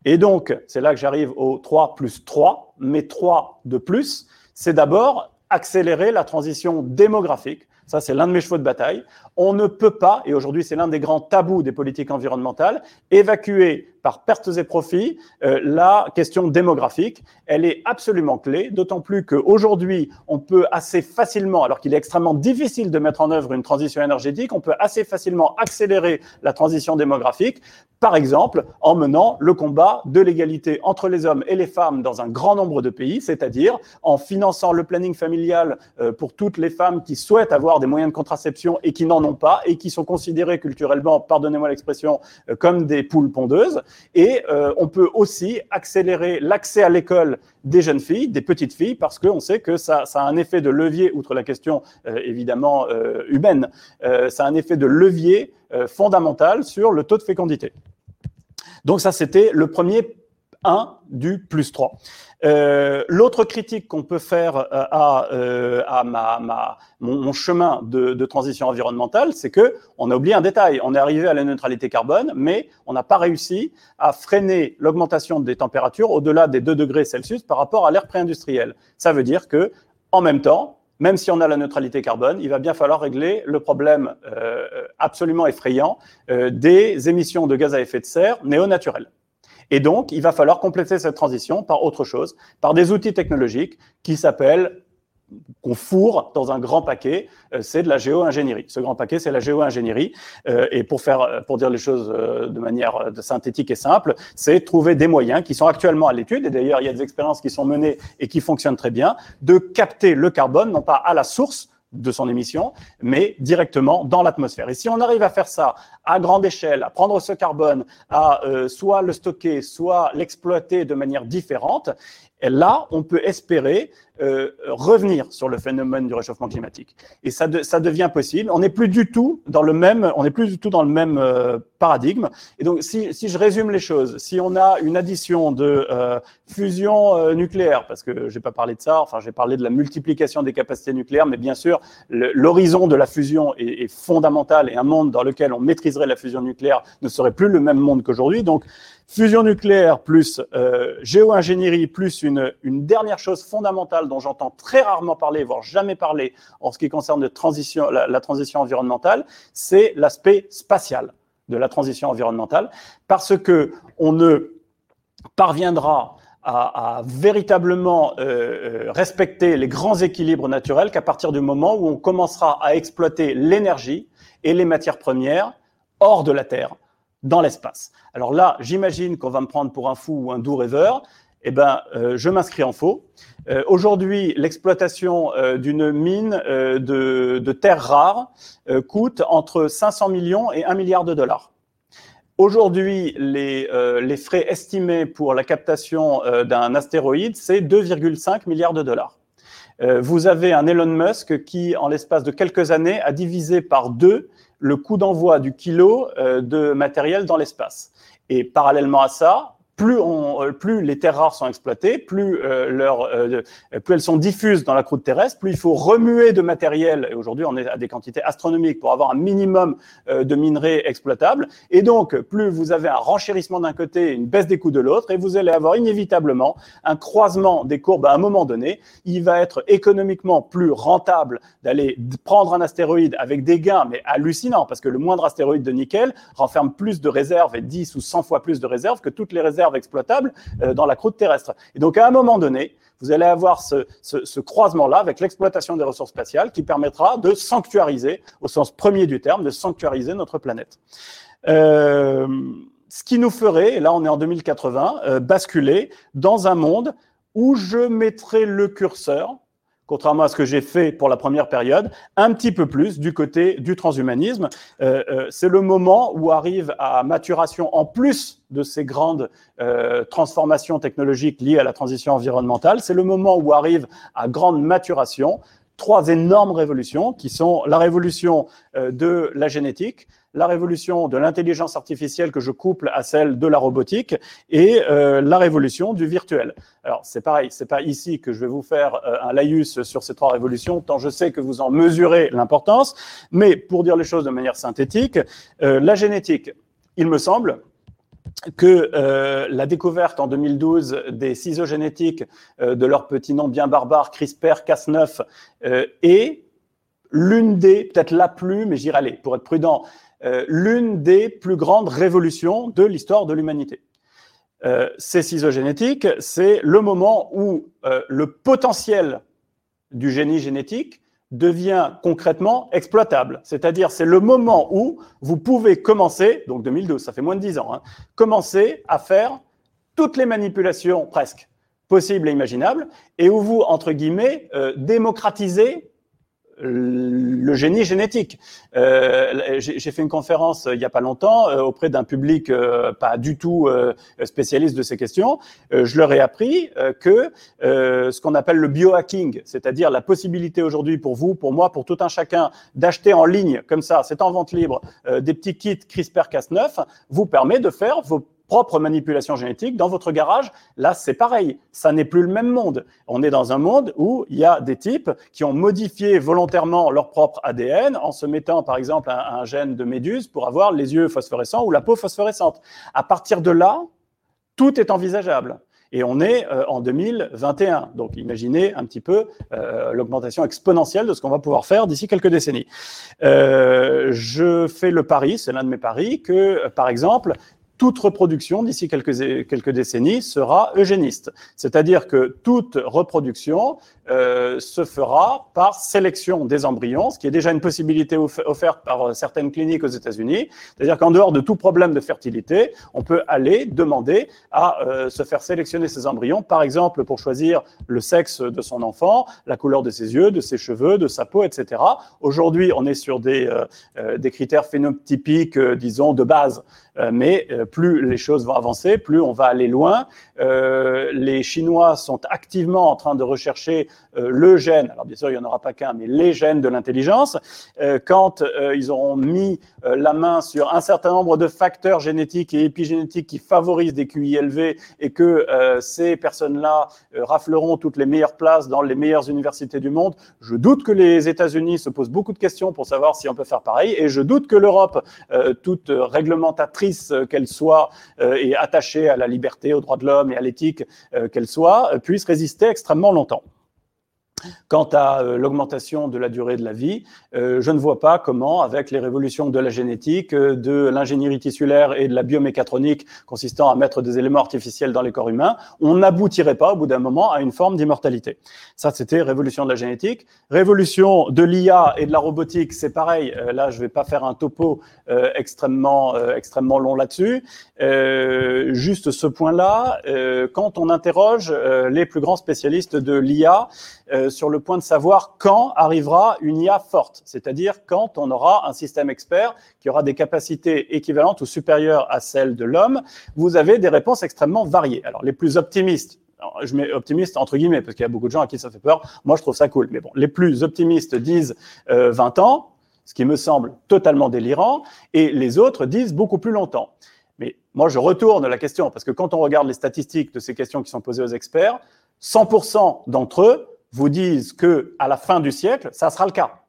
et donc, c'est là que j'arrive au 3 plus 3, mais 3 de plus, c'est d'abord accélérer la transition démographique, Ça, c'est l'un de mes chevaux de bataille. On ne peut pas, et aujourd'hui c'est l'un des grands tabous des politiques environnementales, évacuer par pertes et profits euh, la question démographique. Elle est absolument clé, d'autant plus qu'aujourd'hui, on peut assez facilement, alors qu'il est extrêmement difficile de mettre en œuvre une transition énergétique, on peut assez facilement accélérer la transition démographique, par exemple en menant le combat de l'égalité entre les hommes et les femmes dans un grand nombre de pays, c'est-à-dire en finançant le planning familial euh, pour toutes les femmes qui souhaitent avoir des moyens de contraception et qui n'en ont pas et qui sont considérées culturellement, pardonnez-moi l'expression, euh, comme des poules pondeuses. Et euh, on peut aussi accélérer l'accès à l'école des jeunes filles, des petites filles, parce qu'on sait que ça, a un effet de levier, outre la question évidemment humaine, ça a un effet de levier fondamental sur le taux de fécondité. Donc ça, c'était le premier 1 du plus 3. Euh, l'autre critique qu'on peut faire euh, à, euh, mon, chemin de, transition environnementale, c'est que on a oublié un détail. On est arrivé à la neutralité carbone, mais on n'a pas réussi à freiner l'augmentation des températures au-delà des 2 degrés Celsius par rapport à l'ère pré-industrielle. Ça veut dire que, en même temps, même si on a la neutralité carbone, il va bien falloir régler le problème absolument effrayant des émissions de gaz à effet de serre néo-naturelles. Et donc, il va falloir compléter cette transition par autre chose, par des outils technologiques qui s'appellent qu'on fourre dans un grand paquet, euh, c'est de la géo-ingénierie. Ce grand paquet, c'est la géo-ingénierie. Euh, et pour faire, pour dire les choses euh, de manière synthétique et simple, c'est trouver des moyens qui sont actuellement à l'étude. Et d'ailleurs, il y a des expériences qui sont menées et qui fonctionnent très bien, de capter le carbone, non pas à la source, de son émission, mais directement dans l'atmosphère. Et si on arrive à faire ça à grande échelle, à prendre ce carbone, à euh, soit le stocker, soit l'exploiter de manière différente, là, on peut espérer euh, revenir sur le phénomène du réchauffement climatique. Et ça, ça devient possible. On n'est plus du tout dans le même, on n'est plus du tout dans le même euh, paradigme. Et donc, si, si, je résume les choses, si on a une addition de euh, fusion nucléaire, parce que j'ai pas parlé de ça, enfin j'ai parlé de la multiplication des capacités nucléaires, mais bien sûr, l'horizon de la fusion est, est fondamental et un monde dans lequel on maîtriserait la fusion nucléaire ne serait plus le même monde qu'aujourd'hui. Donc Fusion nucléaire plus euh, géo-ingénierie plus une, une, dernière chose fondamentale dont j'entends très rarement parler, voire jamais parler en ce qui concerne la, transition environnementale, c'est l'aspect spatial de la transition environnementale, parce que on ne parviendra à, à véritablement euh, euh, respecter les grands équilibres naturels qu'à partir du moment où on commencera à exploiter l'énergie et les matières premières hors de la Terre dans l'espace. Alors là, j'imagine qu'on va me prendre pour un fou ou un doux rêveur. Eh ben, euh, je m'inscris en faux. Euh, aujourd'hui, l'exploitation euh, d'une mine de, terres rares coûte entre 500 millions et 1 milliard de dollars. Aujourd'hui, les, frais estimés pour la captation d'un astéroïde, c'est 2,5 milliards de dollars. vous avez un Elon Musk qui, en l'espace de quelques années, a divisé par deux le coût d'envoi du kilo de matériel dans l'espace. Et parallèlement à ça, euh, plus les terres rares sont exploitées, plus, euh, euh, plus elles sont diffuses dans la croûte terrestre, plus il faut remuer de matériel. Et aujourd'hui, on est à des quantités astronomiques pour avoir un minimum de minerais exploitables. Et donc, plus vous avez un renchérissement d'un côté et une baisse des coûts de l'autre, et vous allez avoir inévitablement un croisement des courbes à un moment donné. Il va être économiquement plus rentable d'aller prendre un astéroïde avec des gains, mais hallucinants, parce que le moindre astéroïde de nickel renferme plus de réserves et 10 ou 100 fois plus de réserves que toutes les réserves exploitables euh, dans la croûte terrestre. Et donc, à un moment donné, vous allez avoir ce, croisement-là avec l'exploitation des ressources spatiales qui permettra de sanctuariser, au sens premier du terme, de sanctuariser notre planète. Euh, ce qui nous ferait, et là on est en 2080, euh, basculer dans un monde où je mettrai le curseur contrairement à ce que j'ai fait pour la première période, un petit peu plus du côté du transhumanisme. Euh, euh, c'est le moment où arrive à maturation, en plus de ces grandes euh, transformations technologiques liées à la transition environnementale, c'est le moment où arrive à grande maturation trois énormes révolutions qui sont la révolution de la génétique, la révolution de l'intelligence artificielle que je couple à celle de la robotique et euh, la révolution du virtuel. Alors c'est pareil, c'est pas ici que je vais vous faire euh, un laïus sur ces trois révolutions, tant je sais que vous en mesurez l'importance. Mais pour dire les choses de manière synthétique, euh, la génétique, il me semble, que la découverte en 2012 des ciseaux génétiques de leur petit nom bien barbare CRISPR-Cas9 est l'une des, peut-être la plus, mais j'irai aller, pour être prudent, euh, l'une des plus grandes révolutions de l'histoire de l'humanité. Euh, ces ciseaux génétiques, c'est le moment où euh, le potentiel du génie génétique devient concrètement exploitable. C'est-à-dire, c'est le moment où vous pouvez commencer, donc 2012, ça fait moins de 10 ans, hein, commencer à faire toutes les manipulations presque possibles et imaginables, et où vous, entre guillemets, euh, démocratisez le génie génétique. Euh, J'ai fait une conférence euh, il n'y a pas longtemps euh, auprès d'un public euh, pas du tout euh, spécialiste de ces questions. je leur ai appris que ce qu'on appelle le biohacking, c'est-à-dire la possibilité aujourd'hui pour vous, pour moi, pour tout un chacun, d'acheter en ligne comme ça, c'est en vente libre, des petits kits CRISPR-Cas9, vous permet de faire vos propre manipulation génétique dans votre garage. Là, c'est pareil. Ça n'est plus le même monde. On est dans un monde où il y a des types qui ont modifié volontairement leur propre ADN en se mettant, par exemple, un, un gène de méduse pour avoir les yeux phosphorescents ou la peau phosphorescente. À partir de là, tout est envisageable. Et on est euh, en 2021. Donc imaginez un petit peu euh, l'augmentation exponentielle de ce qu'on va pouvoir faire d'ici quelques décennies. Euh, je fais le pari, c'est l'un de mes paris, que par exemple, toute reproduction d'ici quelques, quelques décennies sera eugéniste. C'est-à-dire que toute reproduction euh, se fera par sélection des embryons, ce qui est déjà une possibilité offerte par euh, certaines cliniques aux États-Unis. C'est-à-dire qu'en dehors de tout problème de fertilité, on peut aller demander à euh, se faire sélectionner ces embryons, par exemple pour choisir le sexe de son enfant, la couleur de ses yeux, de ses cheveux, de sa peau, etc. Aujourd'hui, on est sur des, euh, des critères phénotypiques, disons, de base. Mais plus les choses vont avancer, plus on va aller loin. Euh, les Chinois sont activement en train de rechercher euh, le gène, alors bien sûr il n'y en aura pas qu'un, mais les gènes de l'intelligence, euh, quand ils auront mis la main sur un certain nombre de facteurs génétiques et épigénétiques qui favorisent des QI élevés et que ces personnes-là rafleront toutes les meilleures places dans les meilleures universités du monde, je doute que les États-Unis se posent beaucoup de questions pour savoir si on peut faire pareil et je doute que l'Europe, toute réglementatrice qu'elle soit et attachée à la liberté, aux droits de l'homme, et à l'éthique euh, qu'elle soit, euh, puisse résister extrêmement longtemps. Quant à euh, l'augmentation de la durée de la vie, euh, je ne vois pas comment, avec les révolutions de la génétique, euh, de l'ingénierie tissulaire et de la biomécatronique consistant à mettre des éléments artificiels dans les corps humains, on n'aboutirait pas au bout d'un moment à une forme d'immortalité. Ça, c'était révolution de la génétique. Révolution de l'IA et de la robotique, c'est pareil. là, je ne vais pas faire un topo extrêmement, extrêmement long là-dessus. juste ce point-là, quand on interroge les plus grands spécialistes de l'IA, euh, sur le point de savoir quand arrivera une IA forte, c'est-à-dire quand on aura un système expert qui aura des capacités équivalentes ou supérieures à celles de l'homme. Vous avez des réponses extrêmement variées. Alors les plus optimistes, je mets optimiste entre guillemets parce qu'il y a beaucoup de gens à qui ça fait peur. Moi, je trouve ça cool. Mais bon, les plus optimistes disent 20 euh, ans, ce qui me semble totalement délirant, et les autres disent beaucoup plus longtemps. Mais moi, je retourne la question parce que quand on regarde les statistiques de ces questions qui sont posées aux experts, 100% d'entre eux vous disent que à la fin du siècle, ça sera le cas.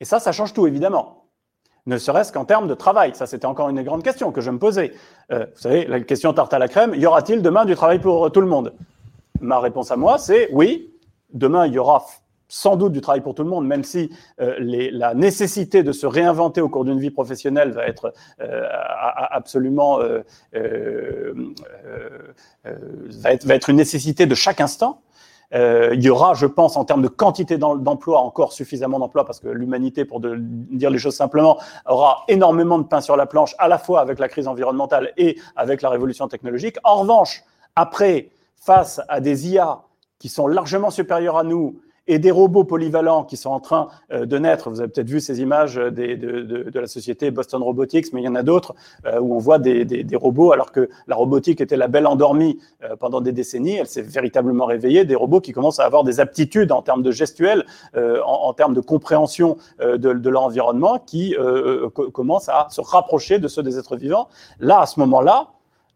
Et ça, ça change tout, évidemment. Ne serait-ce qu'en termes de travail. Ça, c'était encore une grande question que je me posais. Euh, vous savez, la question tarte à la crème, y aura-t-il demain du travail pour tout le monde? Ma réponse à moi, c'est oui. Demain, il y aura sans doute du travail pour tout le monde, même si euh, la nécessité de se réinventer au cours d'une vie professionnelle va être euh, absolument euh, va, être, une nécessité de chaque instant. il y aura, je pense, en termes de quantité d'emplois, encore suffisamment d'emplois, parce que l'humanité, pour dire les choses simplement, aura énormément de pain sur la planche, à la fois avec la crise environnementale et avec la révolution technologique. En revanche, après, face à des IA qui sont largement supérieurs à nous, et des robots polyvalents qui sont en train euh, de naître. Vous avez peut-être vu ces images des, de, la société Boston Robotics, mais il y en a d'autres euh, où on voit des, robots, alors que la robotique était la belle endormie euh, pendant des décennies, elle s'est véritablement réveillée, des robots qui commencent à avoir des aptitudes en termes de gestuelle, en, termes de compréhension de, de leur environnement, qui commencent à se rapprocher de ceux des êtres vivants. Là, à ce moment-là,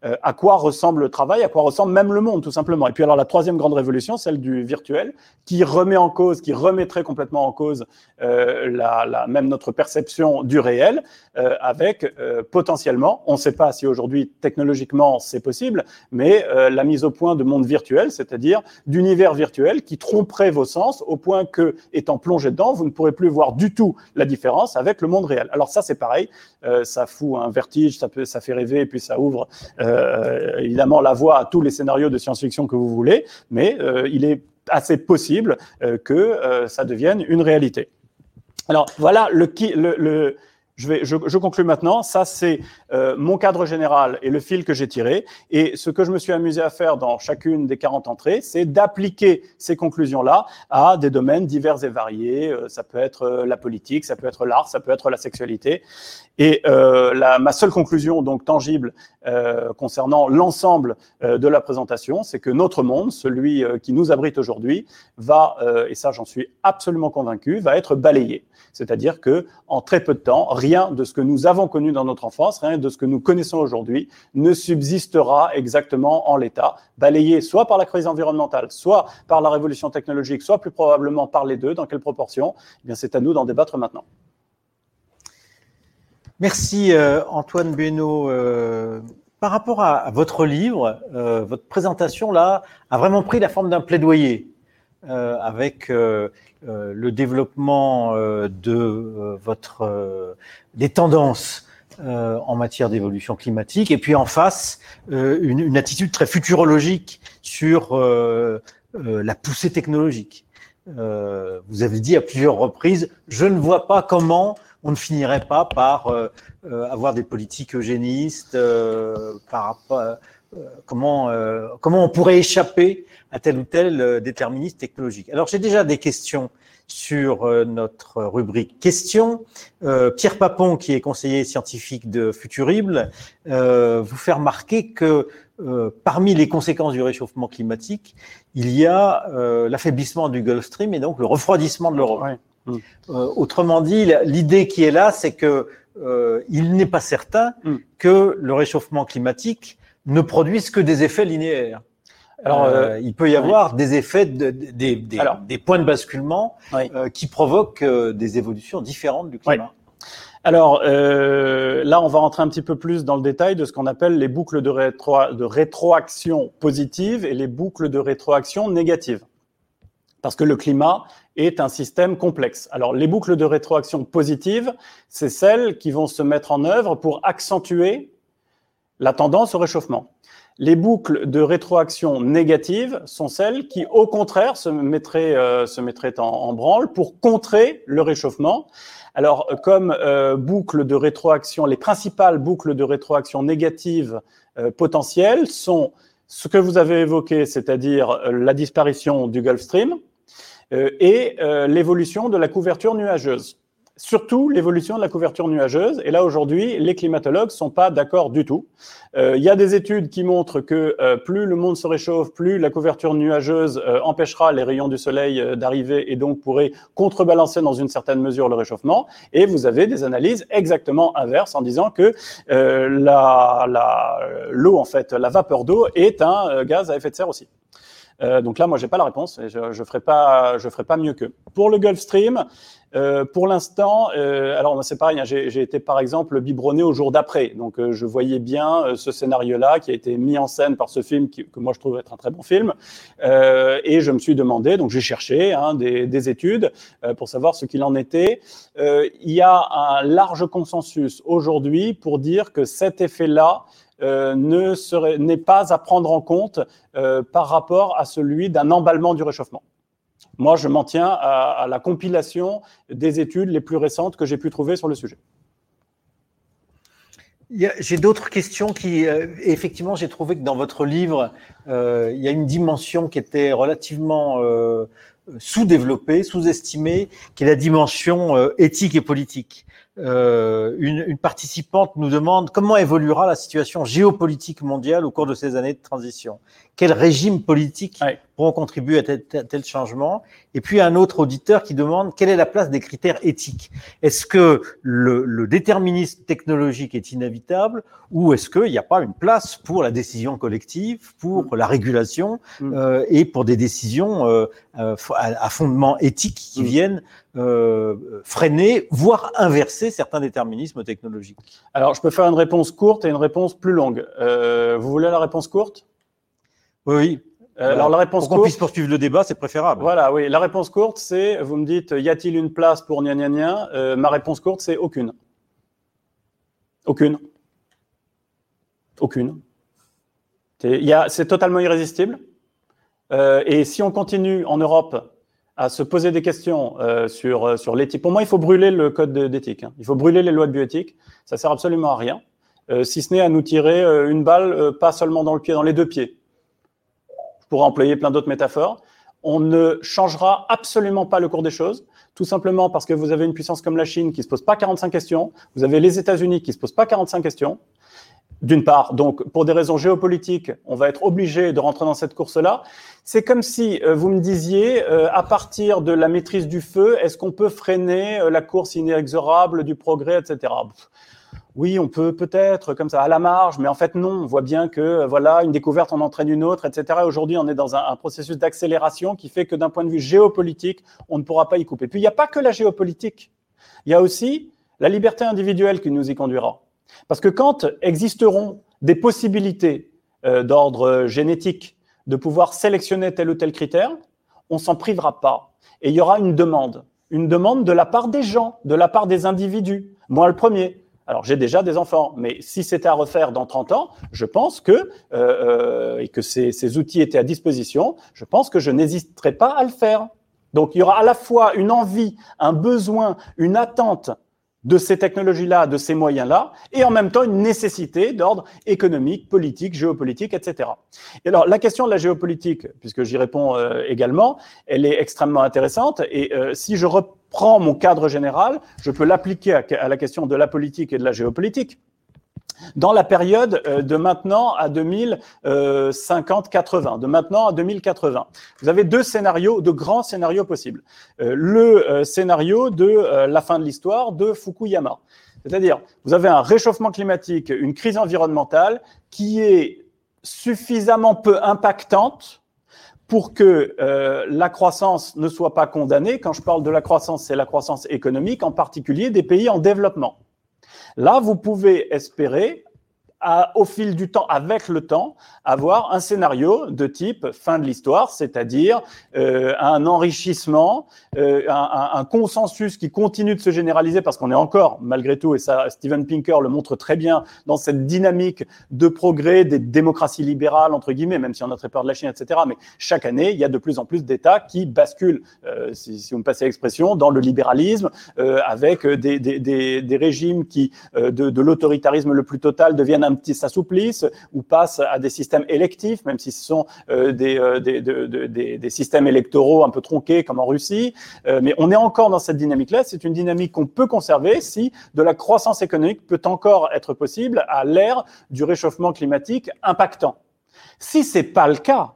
euh, à quoi ressemble le travail, à quoi ressemble même le monde, tout simplement. Et puis alors la troisième grande révolution, celle du virtuel, qui remet en cause, qui remettrait complètement en cause euh, la, la, même notre perception du réel, euh, avec euh, potentiellement, on ne sait pas si aujourd'hui technologiquement c'est possible, mais euh, la mise au point de monde virtuel, c'est-à-dire d'univers virtuel qui tromperait vos sens au point que, étant plongé dedans, vous ne pourrez plus voir du tout la différence avec le monde réel. Alors ça, c'est pareil, ça fout un vertige, ça, ça fait rêver, et puis ça ouvre évidemment la voie à tous les scénarios de science-fiction que vous voulez, mais euh, il est assez possible euh, que ça devienne une réalité. Alors voilà le, le, le je, conclue maintenant. Ça, c'est euh, mon cadre général et le fil que j'ai tiré. Et ce que je me suis amusé à faire dans chacune des 40 entrées, c'est d'appliquer ces conclusions-là à des domaines divers et variés. Euh, ça peut être euh, la politique, ça peut être l'art, ça peut être la sexualité. Et ma seule conclusion, donc tangible, concernant l'ensemble de la présentation, c'est que notre monde, celui qui nous abrite aujourd'hui, va, et ça j'en suis absolument convaincu, va être balayé. C'est-à-dire que en très peu de temps, rien de ce que nous avons connu dans notre enfance, rien de ce que nous connaissons aujourd'hui, ne subsistera exactement en l'état, balayé soit par la crise environnementale, soit par la révolution technologique, soit plus probablement par les deux. Dans quelle proportion? Eh bien, c'est à nous d'en débattre maintenant. Merci euh, Antoine Beno. Euh, par rapport à, votre livre, euh, votre présentation là a vraiment pris la forme d'un plaidoyer avec le développement de votre des tendances en matière d'évolution climatique et puis en face une, une, attitude très futurologique sur la poussée technologique. vous avez dit à plusieurs reprises, je ne vois pas comment on ne finirait pas par avoir des politiques eugénistes, par rapport euh, comment, euh, comment on pourrait échapper à tel ou tel euh, déterminisme technologique. Alors j'ai déjà des questions sur notre rubrique questions. Pierre Papon, qui est conseiller scientifique de Futurible, vous fait remarquer que parmi les conséquences du réchauffement climatique, il y a l'affaiblissement du Gulf Stream et donc le refroidissement de l'Europe. Ouais. autrement dit, l'idée qui est là, c'est que il n'est pas certain mm. que le réchauffement climatique ne produisent que des effets linéaires. Alors, euh, euh, il peut y avoir oui. des effets, de, de, des, des, Alors, des, points de basculement oui. euh, qui provoquent euh, des évolutions différentes du climat. Oui. Alors euh, là, on va rentrer un petit peu plus dans le détail de ce qu'on appelle les boucles de, rétro de rétroaction positive et les boucles de rétroaction négative. Parce que le climat est un système complexe. Alors, les boucles de rétroaction positive, c'est celles qui vont se mettre en œuvre pour accentuer la tendance au réchauffement. Les boucles de rétroaction négative sont celles qui, au contraire, se mettraient, euh, en, branle pour contrer le réchauffement. Alors, comme euh, de rétroaction, les principales boucles de rétroaction négatives euh, potentielles sont ce que vous avez évoqué, c'est-à-dire euh, la disparition du Gulf Stream et l'évolution de la couverture nuageuse surtout l'évolution de la couverture nuageuse. Et là, aujourd'hui, les climatologues sont pas d'accord du tout. Euh, il y a des études qui montrent que euh, plus le monde se réchauffe, plus la couverture nuageuse euh, empêchera les rayons du soleil d'arriver et donc pourrait contrebalancer dans une certaine mesure le réchauffement. Et vous avez des analyses exactement inverses en disant que la, l'eau, en fait, la vapeur d'eau est un gaz à effet de serre aussi. Donc là, moi, j'ai pas la réponse et je, je ferai pas, ferai pas mieux que. Pour le Gulf Stream, euh, pour l'instant, euh, alors c'est pareil, hein, j'ai été par exemple biberonné au jour d'après, donc euh, je voyais bien euh, ce scénario-là qui a été mis en scène par ce film que moi je trouve être un très bon film, et je me suis demandé, donc j'ai cherché hein, des, des, études pour savoir ce qu'il en était. il y a un large consensus aujourd'hui pour dire que cet effet-là n'est pas à prendre en compte par rapport à celui d'un emballement du réchauffement. Moi, je m'en tiens à, la compilation des études les plus récentes que j'ai pu trouver sur le sujet. J'ai d'autres questions qui, euh, effectivement, j'ai trouvé que dans votre livre, euh, il y a une dimension qui était relativement euh, sous-développée, sous-estimée, qui est la dimension éthique et politique. Euh, une, une, participante nous demande comment évoluera la situation géopolitique mondiale au cours de ces années de transition. Quel régime politique pourront contribuer à tel, tel, changement? Et puis un autre auditeur qui demande quelle est la place des critères éthiques. Est-ce que le, le, déterminisme technologique est inévitable ou est-ce qu'il n'y a pas une place pour la décision collective, pour mm. la régulation mm. euh, et pour des décisions euh, euh à, fondement éthique qui mm. viennent euh, freiner, voire inverser certains déterminismes technologiques Alors, je peux faire une réponse courte et une réponse plus longue. Euh, vous voulez la réponse courte? Oui. Euh, alors, la réponse pour qu'on puisse poursuivre le débat, c'est préférable. Voilà, oui. La réponse courte, c'est, vous me dites, y a-t-il une place pour gna gna gna? Ma réponse courte, c'est aucune. Aucune. Aucune. C'est totalement irrésistible? Euh, et si on continue en Europe à se poser des questions euh, sur, euh, sur l'éthique. Pour moi, il faut brûler le code d'éthique. Hein. Il faut brûler les lois de bioéthique. Ça sert absolument à rien, si ce n'est à nous tirer une balle, pas seulement dans le pied, dans les deux pieds. Je pourrais employer plein d'autres métaphores. On ne changera absolument pas le cours des choses, tout simplement parce que vous avez une puissance comme la Chine qui se pose pas 45 questions, vous avez les États-Unis qui se posent pas 45 questions, d'une part, donc pour des raisons géopolitiques, on va être obligé de rentrer dans cette course-là. C'est comme si euh, vous me disiez, euh, à partir de la maîtrise du feu, est-ce qu'on peut freiner euh, la course inexorable du progrès, etc. Oui, on peut peut-être comme ça à la marge, mais en fait non. On voit bien que voilà, une découverte en entraîne une autre, etc. Aujourd'hui, on est dans un, un processus d'accélération qui fait que d'un point de vue géopolitique, on ne pourra pas y couper. Puis il n'y a pas que la géopolitique. Il y a aussi la liberté individuelle qui nous y conduira. Parce que quand existeront des possibilités euh, d'ordre génétique de pouvoir sélectionner tel ou tel critère, on s'en privera pas. Et il y aura une demande. Une demande de la part des gens, de la part des individus. Moi, le premier. Alors, j'ai déjà des enfants, mais si c'était à refaire dans 30 ans, je pense que, euh, euh, et que ces, ces outils étaient à disposition, je pense que je n'hésiterais pas à le faire. Donc, il y aura à la fois une envie, un besoin, une attente de ces technologies-là, de ces moyens-là, et en même temps une nécessité d'ordre économique, politique, géopolitique, etc. Et alors la question de la géopolitique, puisque j'y réponds euh, également, elle est extrêmement intéressante. Et euh, si je reprends mon cadre général, je peux l'appliquer à la question de la politique et de la géopolitique dans la période euh, de maintenant à 2050-80, de maintenant à 2080. Vous avez deux scénarios, de grands scénarios possibles. Euh, le euh, scénario de la fin de l'histoire de Fukuyama. C'est-à-dire, vous avez un réchauffement climatique, une crise environnementale qui est suffisamment peu impactante pour que la croissance ne soit pas condamnée. Quand je parle de la croissance, c'est la croissance économique, en particulier des pays en développement. Là, vous pouvez espérer au fil du temps, avec le temps, avoir un scénario de type fin de l'histoire, c'est-à-dire euh, un enrichissement, euh, un, consensus qui continue de se généraliser parce qu'on est encore, malgré tout, et ça, Steven Pinker le montre très bien, dans cette dynamique de progrès des démocraties libérales, entre guillemets, même si on a très peur de la Chine, etc. Mais chaque année, il y a de plus en plus d'États qui basculent, euh, si, si, vous me passez l'expression, dans le libéralisme, avec des, des, des, des, régimes qui, de, de l'autoritarisme le plus total, deviennent un petit s'assouplissent ou passent à des systèmes électifs, même si ce sont euh, des, euh, des, des, systèmes électoraux un peu tronqués comme en Russie. Euh, mais on est encore dans cette dynamique-là. C'est une dynamique qu'on peut conserver si de la croissance économique peut encore être possible à l'ère du réchauffement climatique impactant. Si c'est pas le cas,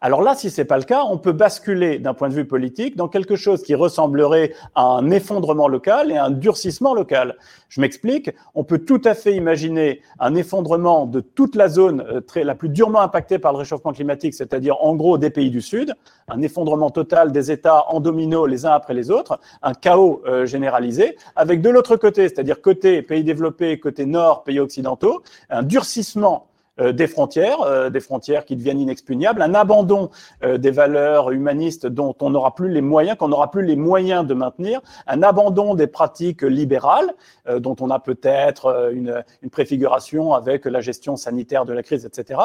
alors là, si c'est pas le cas, on peut basculer d'un point de vue politique dans quelque chose qui ressemblerait à un effondrement local et un durcissement local. Je m'explique. On peut tout à fait imaginer un effondrement de toute la zone euh, très, la plus durement impactée par le réchauffement climatique, c'est-à-dire en gros des pays du Sud, un effondrement total des États en domino les uns après les autres, un chaos euh, généralisé, avec de l'autre côté, c'est-à-dire côté pays développés, côté nord, pays occidentaux, un durcissement des frontières, euh, des frontières qui deviennent inexpugnables, un abandon euh, des valeurs humanistes dont on n'aura plus les moyens, qu'on n'aura plus les moyens de maintenir, un abandon des pratiques libérales dont on a peut-être une, une, préfiguration avec la gestion sanitaire de la crise, etc.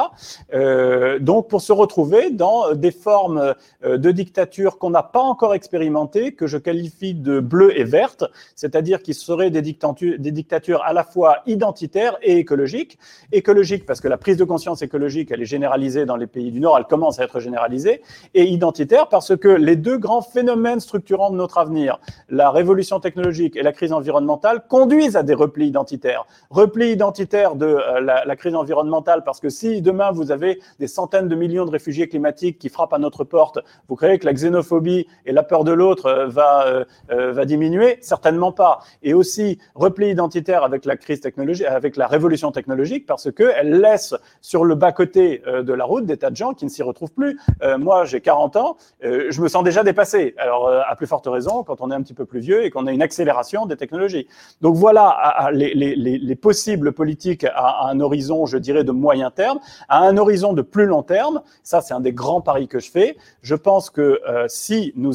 donc pour se retrouver dans des formes de dictature qu'on n'a pas encore expérimentées, que je qualifie de bleues et vertes, c'est-à-dire qui seraient des dictatures, des dictatures à la fois identitaires et écologiques. Écologiques parce que la prise de conscience écologique, elle est généralisée dans les pays du Nord, elle commence à être généralisée, et identitaire parce que les deux grands phénomènes structurants de notre avenir, la révolution technologique et la crise environnementale, conduisent à des replis identitaires. Repli identitaire de euh, la, la, crise environnementale parce que si demain vous avez des centaines de millions de réfugiés climatiques qui frappent à notre porte, vous croyez que la xénophobie et la peur de l'autre euh, va, euh, va diminuer? Certainement pas. Et aussi repli identitaire avec la crise technologique, avec la révolution technologique parce qu'elle laisse sur le bas-côté de la route des tas de gens qui ne s'y retrouvent plus. moi, j'ai 40 ans, je me sens déjà dépassé. Alors, à plus forte raison, quand on est un petit peu plus vieux et qu'on a une accélération des technologies. Donc voilà les, les, les possibles politiques à, un horizon, je dirais, de moyen terme, à un horizon de plus long terme. Ça, c'est un des grands paris que je fais. Je pense que euh, si nous,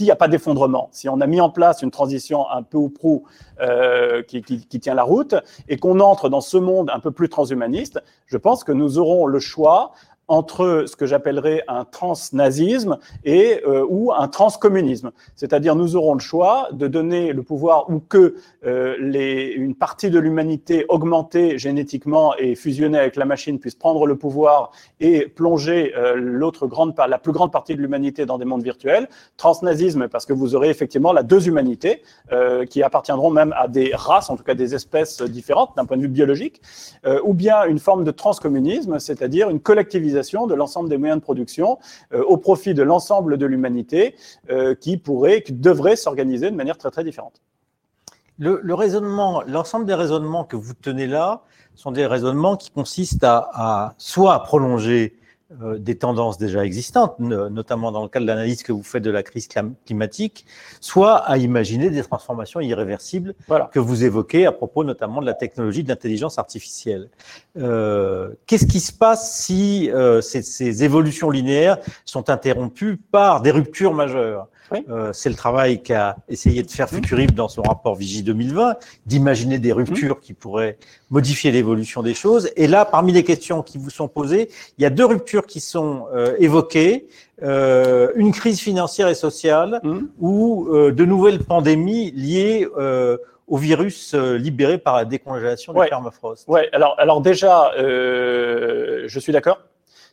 n'y a pas d'effondrement, si on a mis en place une transition un peu ou prou euh, qui, tient la route et qu'on entre dans ce monde un peu plus transhumaniste, je pense que nous aurons le choix entre ce que j'appellerais un transnazisme et euh, ou un transcommunisme. C'est-à-dire nous aurons le choix de donner le pouvoir ou que euh, une partie de l'humanité augmentée génétiquement et fusionnée avec la machine puisse prendre le pouvoir et plonger euh, l'autre grande la plus grande partie de l'humanité dans des mondes virtuels. Transnazisme parce que vous aurez effectivement la deux humanités qui appartiendront même à des races, en tout cas des espèces différentes d'un point de vue biologique, ou bien une forme de transcommunisme, c'est-à-dire une collectivisation de l'ensemble des moyens de production euh, au profit de l'ensemble de l'humanité euh, qui pourrait, qui devrait s'organiser de manière très très différente. Le, raisonnement, l'ensemble des raisonnements que vous tenez là sont des raisonnements qui consistent à, à soit prolonger euh, des tendances déjà existantes, notamment dans le cadre de l'analyse que vous faites de la crise climatique, soit à imaginer des transformations irréversibles que vous évoquez à propos notamment de la technologie de l'intelligence artificielle. Euh, Qu'est-ce qui se passe si euh, ces, ces, évolutions linéaires sont interrompues par des ruptures majeures? Euh, c'est le travail qu'a essayé de faire mmh. Futurib dans son rapport Vigie 2020, d'imaginer des ruptures mmh. qui pourraient modifier l'évolution des choses. Et là, parmi les questions qui vous sont posées, il y a deux ruptures qui sont euh, évoquées. Euh, une crise financière et sociale mmh. ou de nouvelles pandémies liées au virus libéré par la décongélation du permafrost. Ouais, alors, alors déjà, je suis d'accord.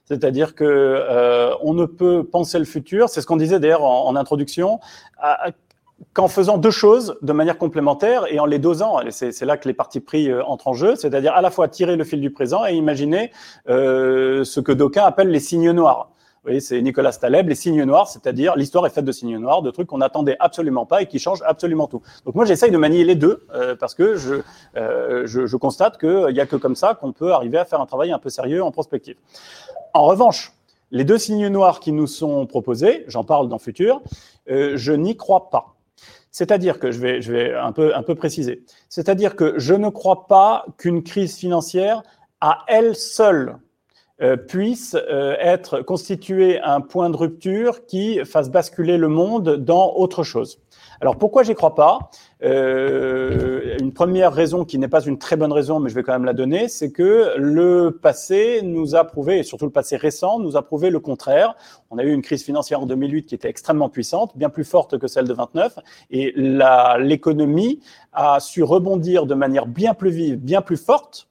C'est-à-dire que euh, on ne peut penser le futur, c'est ce qu'on disait d'ailleurs en, introduction, qu'en faisant deux choses de manière complémentaire et en les dosant. C'est là que les partis pris euh, entrent en jeu, c'est-à-dire à la fois tirer le fil du présent et imaginer euh, ce que d'aucuns appellent les signes noirs. Vous voyez, c'est Nicolas Taleb, les signes noirs, c'est-à-dire l'histoire est faite de signes noirs, de trucs qu'on n'attendait absolument pas et qui changent absolument tout. Donc moi, j'essaye de manier les deux euh, parce que je, euh, je, je constate qu'il n'y a que comme ça qu'on peut arriver à faire un travail un peu sérieux en prospective. En revanche, les deux signes noirs qui nous sont proposés, j'en parle dans Futur, euh, je n'y crois pas. C'est-à-dire que je vais, je vais un, peu, un peu préciser. C'est-à-dire que je ne crois pas qu'une crise financière à elle seule puisse euh, être constitué un point de rupture qui fasse basculer le monde dans autre chose. Alors pourquoi j'y crois pas? Euh, Une première raison qui n'est pas une très bonne raison, mais je vais quand même la donner, c'est que le passé nous a prouvé, et surtout le passé récent, nous a prouvé le contraire. On a eu une crise financière en 2008 qui était extrêmement puissante, bien plus forte que celle de 29, et l'économie a su rebondir de manière bien plus vive, bien plus forte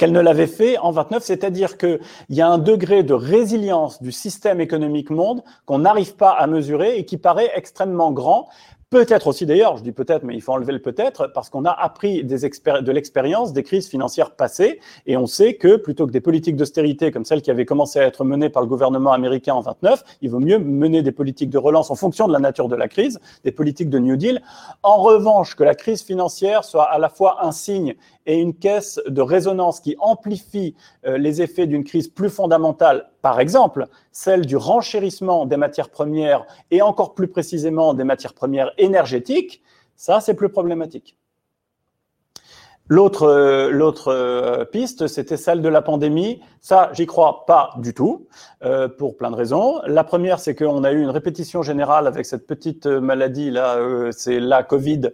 qu'elle ne l'avait fait en 29, c'est-à-dire qu'il y a un degré de résilience du système économique monde qu'on n'arrive pas à mesurer et qui paraît extrêmement grand Peut-être aussi d'ailleurs, je dis peut-être, mais il faut enlever le peut-être, parce qu'on a appris de l'expérience des crises financières passées, et on sait que plutôt que des politiques d'austérité comme celles qui avaient commencé à être menées par le gouvernement américain en 29, il vaut mieux mener des politiques de relance en fonction de la nature de la crise, des politiques de New Deal. En revanche, que la crise financière soit à la fois un signe et une caisse de résonance qui amplifie euh, les effets d'une crise plus fondamentale, par exemple celle du renchérissement des matières premières et encore plus précisément des matières premières énergétiques, ça c'est plus problématique. L'autre, euh, euh, piste, c'était celle de la pandémie. Ça, j'y crois pas du tout, euh, pour plein de raisons. La première, c'est qu'on a eu une répétition générale avec cette petite maladie là, c'est la Covid.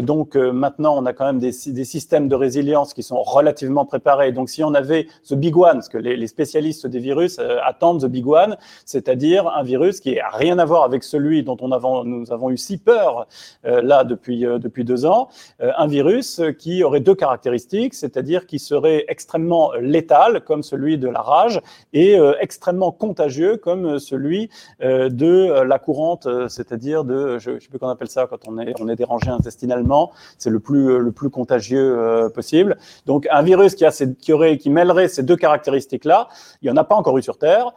donc maintenant, on a quand même des, des, systèmes de résilience qui sont relativement préparés. Donc si on avait ce big one, ce que les, les spécialistes des virus attendent the big one, c'est-à-dire un virus qui a rien à voir avec celui dont on avons, nous avons eu si peur là depuis depuis deux ans, un virus qui aurait deux caractéristiques, c'est-à-dire qu'il serait extrêmement létal, comme celui de la rage, et extrêmement contagieux, comme celui de la courante, c'est-à-dire de, je ne sais plus qu'on appelle ça quand on est, dérangé intestinalement, c'est le plus, le plus contagieux possible. Donc un virus qui, a qui, aurait, qui mêlerait ces deux caractéristiques-là, il n'y en a pas encore eu sur Terre.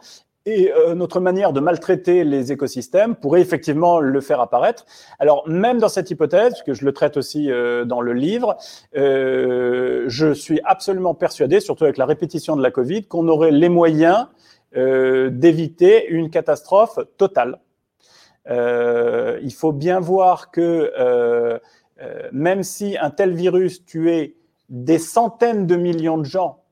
Et euh, notre manière de maltraiter les écosystèmes pourrait effectivement le faire apparaître. Alors même dans cette hypothèse, que je le traite aussi euh, dans le livre, euh, je suis absolument persuadé, surtout avec la répétition de la Covid, qu'on aurait les moyens d'éviter une catastrophe totale. il faut bien voir que même si un tel virus tuait des centaines de millions de gens,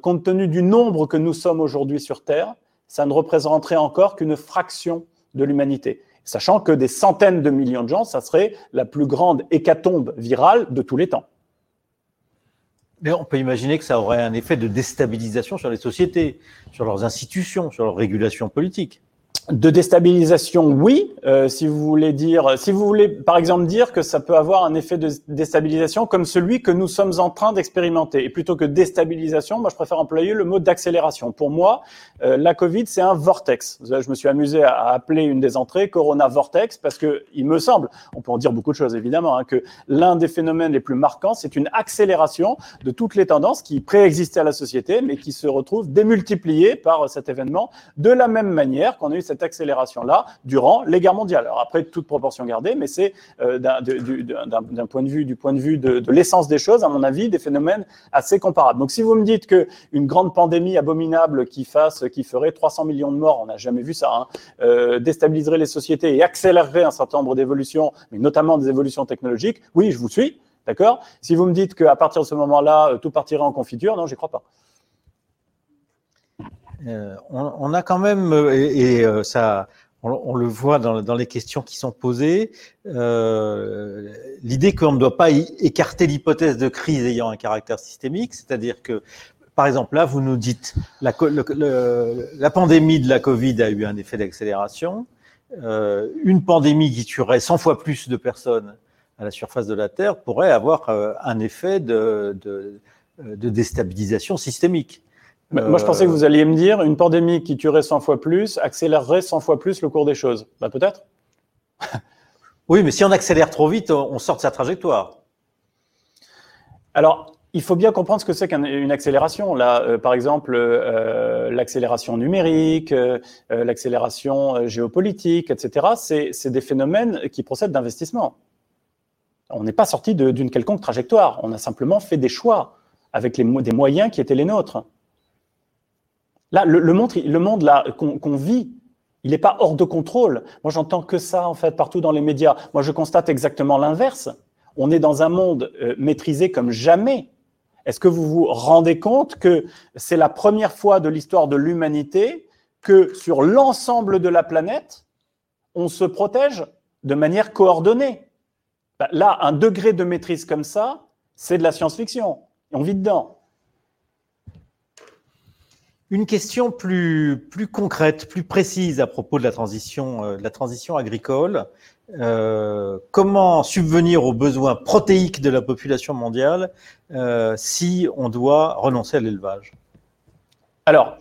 compte tenu du nombre que nous sommes aujourd'hui sur Terre, ça ne représenterait encore qu'une fraction de l'humanité. Sachant que des centaines de millions de gens, ça serait la plus grande hécatombe virale de tous les temps. Mais on peut imaginer que ça aurait un effet de déstabilisation sur les sociétés, sur leurs institutions, sur leurs régulations politiques de déstabilisation, oui. Euh, si vous voulez dire, si vous voulez, par exemple, dire que ça peut avoir un effet de déstabilisation comme celui que nous sommes en train d'expérimenter. Et plutôt que déstabilisation, moi, je préfère employer le mot d'accélération. Pour moi, euh, la Covid, c'est un vortex. Je me suis amusé à, appeler une des entrées Corona Vortex parce que il me semble, on peut en dire beaucoup de choses évidemment, hein, que l'un des phénomènes les plus marquants, c'est une accélération de toutes les tendances qui préexistaient à la société, mais qui se retrouvent démultipliées par cet événement de la même manière qu'on a eu cette accélération-là durant les guerres mondiales. Alors après, toute proportion gardée, mais c'est euh, d'un point de vue, du point de vue de, l'essence des choses, à mon avis, des phénomènes assez comparables. Donc si vous me dites qu'une grande pandémie abominable qui fasse, qui ferait 300 millions de morts, on n'a jamais vu ça, hein, euh, déstabiliserait les sociétés et accélérerait un certain nombre d'évolutions, mais notamment des évolutions technologiques, oui, je vous suis. D'accord? Si vous me dites qu'à partir de ce moment-là, euh, tout partirait en confiture, non, j'y crois pas. Euh, on, a quand même, euh, et, euh, ça, on, le voit dans, les questions qui sont posées, l'idée qu'on ne doit pas écarter l'hypothèse de crise ayant un caractère systémique, c'est-à-dire que, par exemple, là, vous nous dites, la, la pandémie de la Covid a eu un effet d'accélération, une pandémie qui tuerait 100 fois plus de personnes à la surface de la Terre pourrait avoir un effet de déstabilisation systémique. Moi, je pensais que vous alliez me dire une pandémie qui tuerait 100 fois plus accélérerait 100 fois plus le cours des choses. Bah, peut-être. oui, mais si on accélère trop vite, on sort de sa trajectoire. Alors, il faut bien comprendre ce que c'est qu'une accélération. Là, euh, par exemple, euh, l'accélération numérique, euh, l'accélération géopolitique, etc. C'est des phénomènes qui procèdent d'investissement. On n'est pas sorti d'une quelconque trajectoire. On a simplement fait des choix avec les, des moyens qui étaient les nôtres. Là, le, monde, qu'on vit, il n'est pas hors de contrôle. Moi, j'entends que ça, en fait, partout dans les médias. Moi, je constate exactement l'inverse. On est dans un monde euh, maîtrisé comme jamais. Est-ce que vous vous rendez compte que c'est la première fois de l'histoire de l'humanité que sur l'ensemble de la planète, on se protège de manière coordonnée? Bah, Là, un degré de maîtrise comme ça, c'est de la science-fiction. On vit dedans. Une question plus, plus concrète, plus précise à propos de la transition, euh, la transition agricole. Euh, comment subvenir aux besoins protéiques de la population mondiale euh, si on doit renoncer à l'élevage? Alors,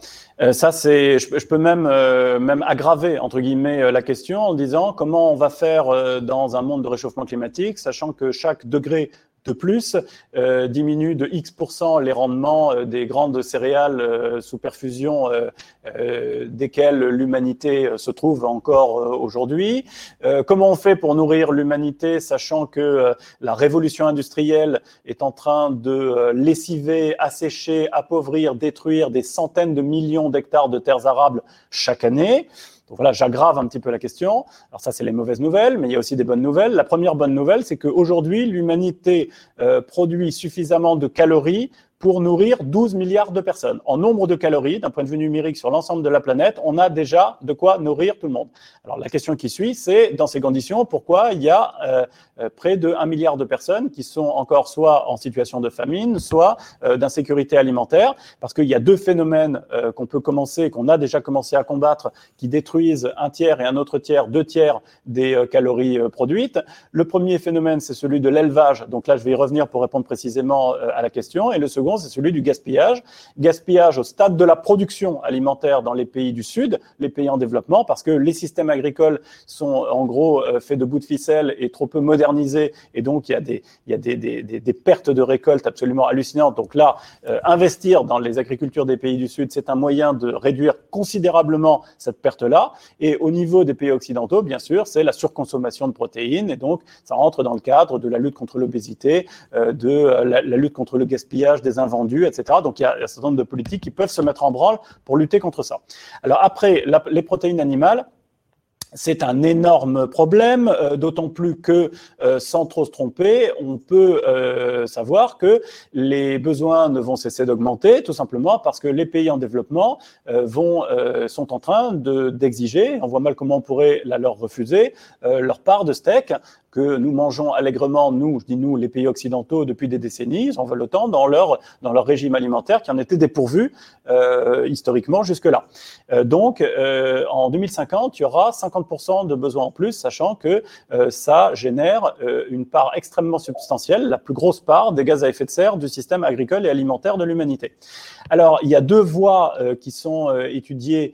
ça, c'est, je, peux même, même aggraver entre guillemets la question en disant comment on va faire dans un monde de réchauffement climatique, sachant que chaque degré de plus, euh, diminue de X% les rendements euh, des grandes céréales euh, sous perfusion desquelles l'humanité se trouve encore aujourd'hui. comment on fait pour nourrir l'humanité, sachant que la révolution industrielle est en train de lessiver, assécher, appauvrir, détruire des centaines de millions d'hectares de terres arables chaque année? Donc voilà, j'aggrave un petit peu la question. Alors ça, c'est les mauvaises nouvelles, mais il y a aussi des bonnes nouvelles. La première bonne nouvelle, c'est qu'aujourd'hui, l'humanité euh, produit suffisamment de calories pour nourrir 12 milliards de personnes. En nombre de calories, d'un point de vue numérique sur l'ensemble de la planète, on a déjà de quoi nourrir tout le monde. Alors la question qui suit, c'est dans ces conditions, pourquoi il y a euh, près de 1 milliard de personnes qui sont encore soit en situation de famine, soit euh, d'insécurité alimentaire, parce qu'il y a deux phénomènes qu'on peut commencer, qu'on a déjà commencé à combattre, qui détruisent un tiers et un autre tiers, deux tiers des calories produites. Le premier phénomène, c'est celui de l'élevage. Donc là, je vais y revenir pour répondre précisément à la question. Et le second, c'est celui du gaspillage. Gaspillage au stade de la production alimentaire dans les pays du Sud, les pays en développement, parce que les systèmes agricoles sont en gros faits de bouts de ficelle et trop peu modernes et donc il y a des, pertes de récolte absolument hallucinantes. Donc là, euh, investir dans les agricultures des pays du Sud, c'est un moyen de réduire considérablement cette perte-là. Et au niveau des pays occidentaux, bien sûr, c'est la surconsommation de protéines et donc ça rentre dans le cadre de la lutte contre l'obésité, euh, de euh, la, lutte contre le gaspillage des invendus, etc. Donc il y a un certain nombre de politiques qui peuvent se mettre en branle pour lutter contre ça. Alors après, les protéines animales, c'est un énorme problème, euh, d'autant plus que, euh, sans trop se tromper, on peut euh, savoir que les besoins ne vont cesser d'augmenter, tout simplement parce que les pays en développement sont en train d'exiger, on voit mal comment on pourrait leur refuser, leur part de steak que nous mangeons allègrement, nous, je dis nous, les pays occidentaux, depuis des décennies, ils en veulent autant dans leur, dans leur régime alimentaire qui en était dépourvu euh, historiquement jusque-là. Euh, donc, euh, en 2050, il y aura 50% de besoins en plus, sachant que ça génère une part extrêmement substantielle, la plus grosse part des gaz à effet de serre du système agricole et alimentaire de l'humanité. Alors, il y a deux voies qui sont étudiées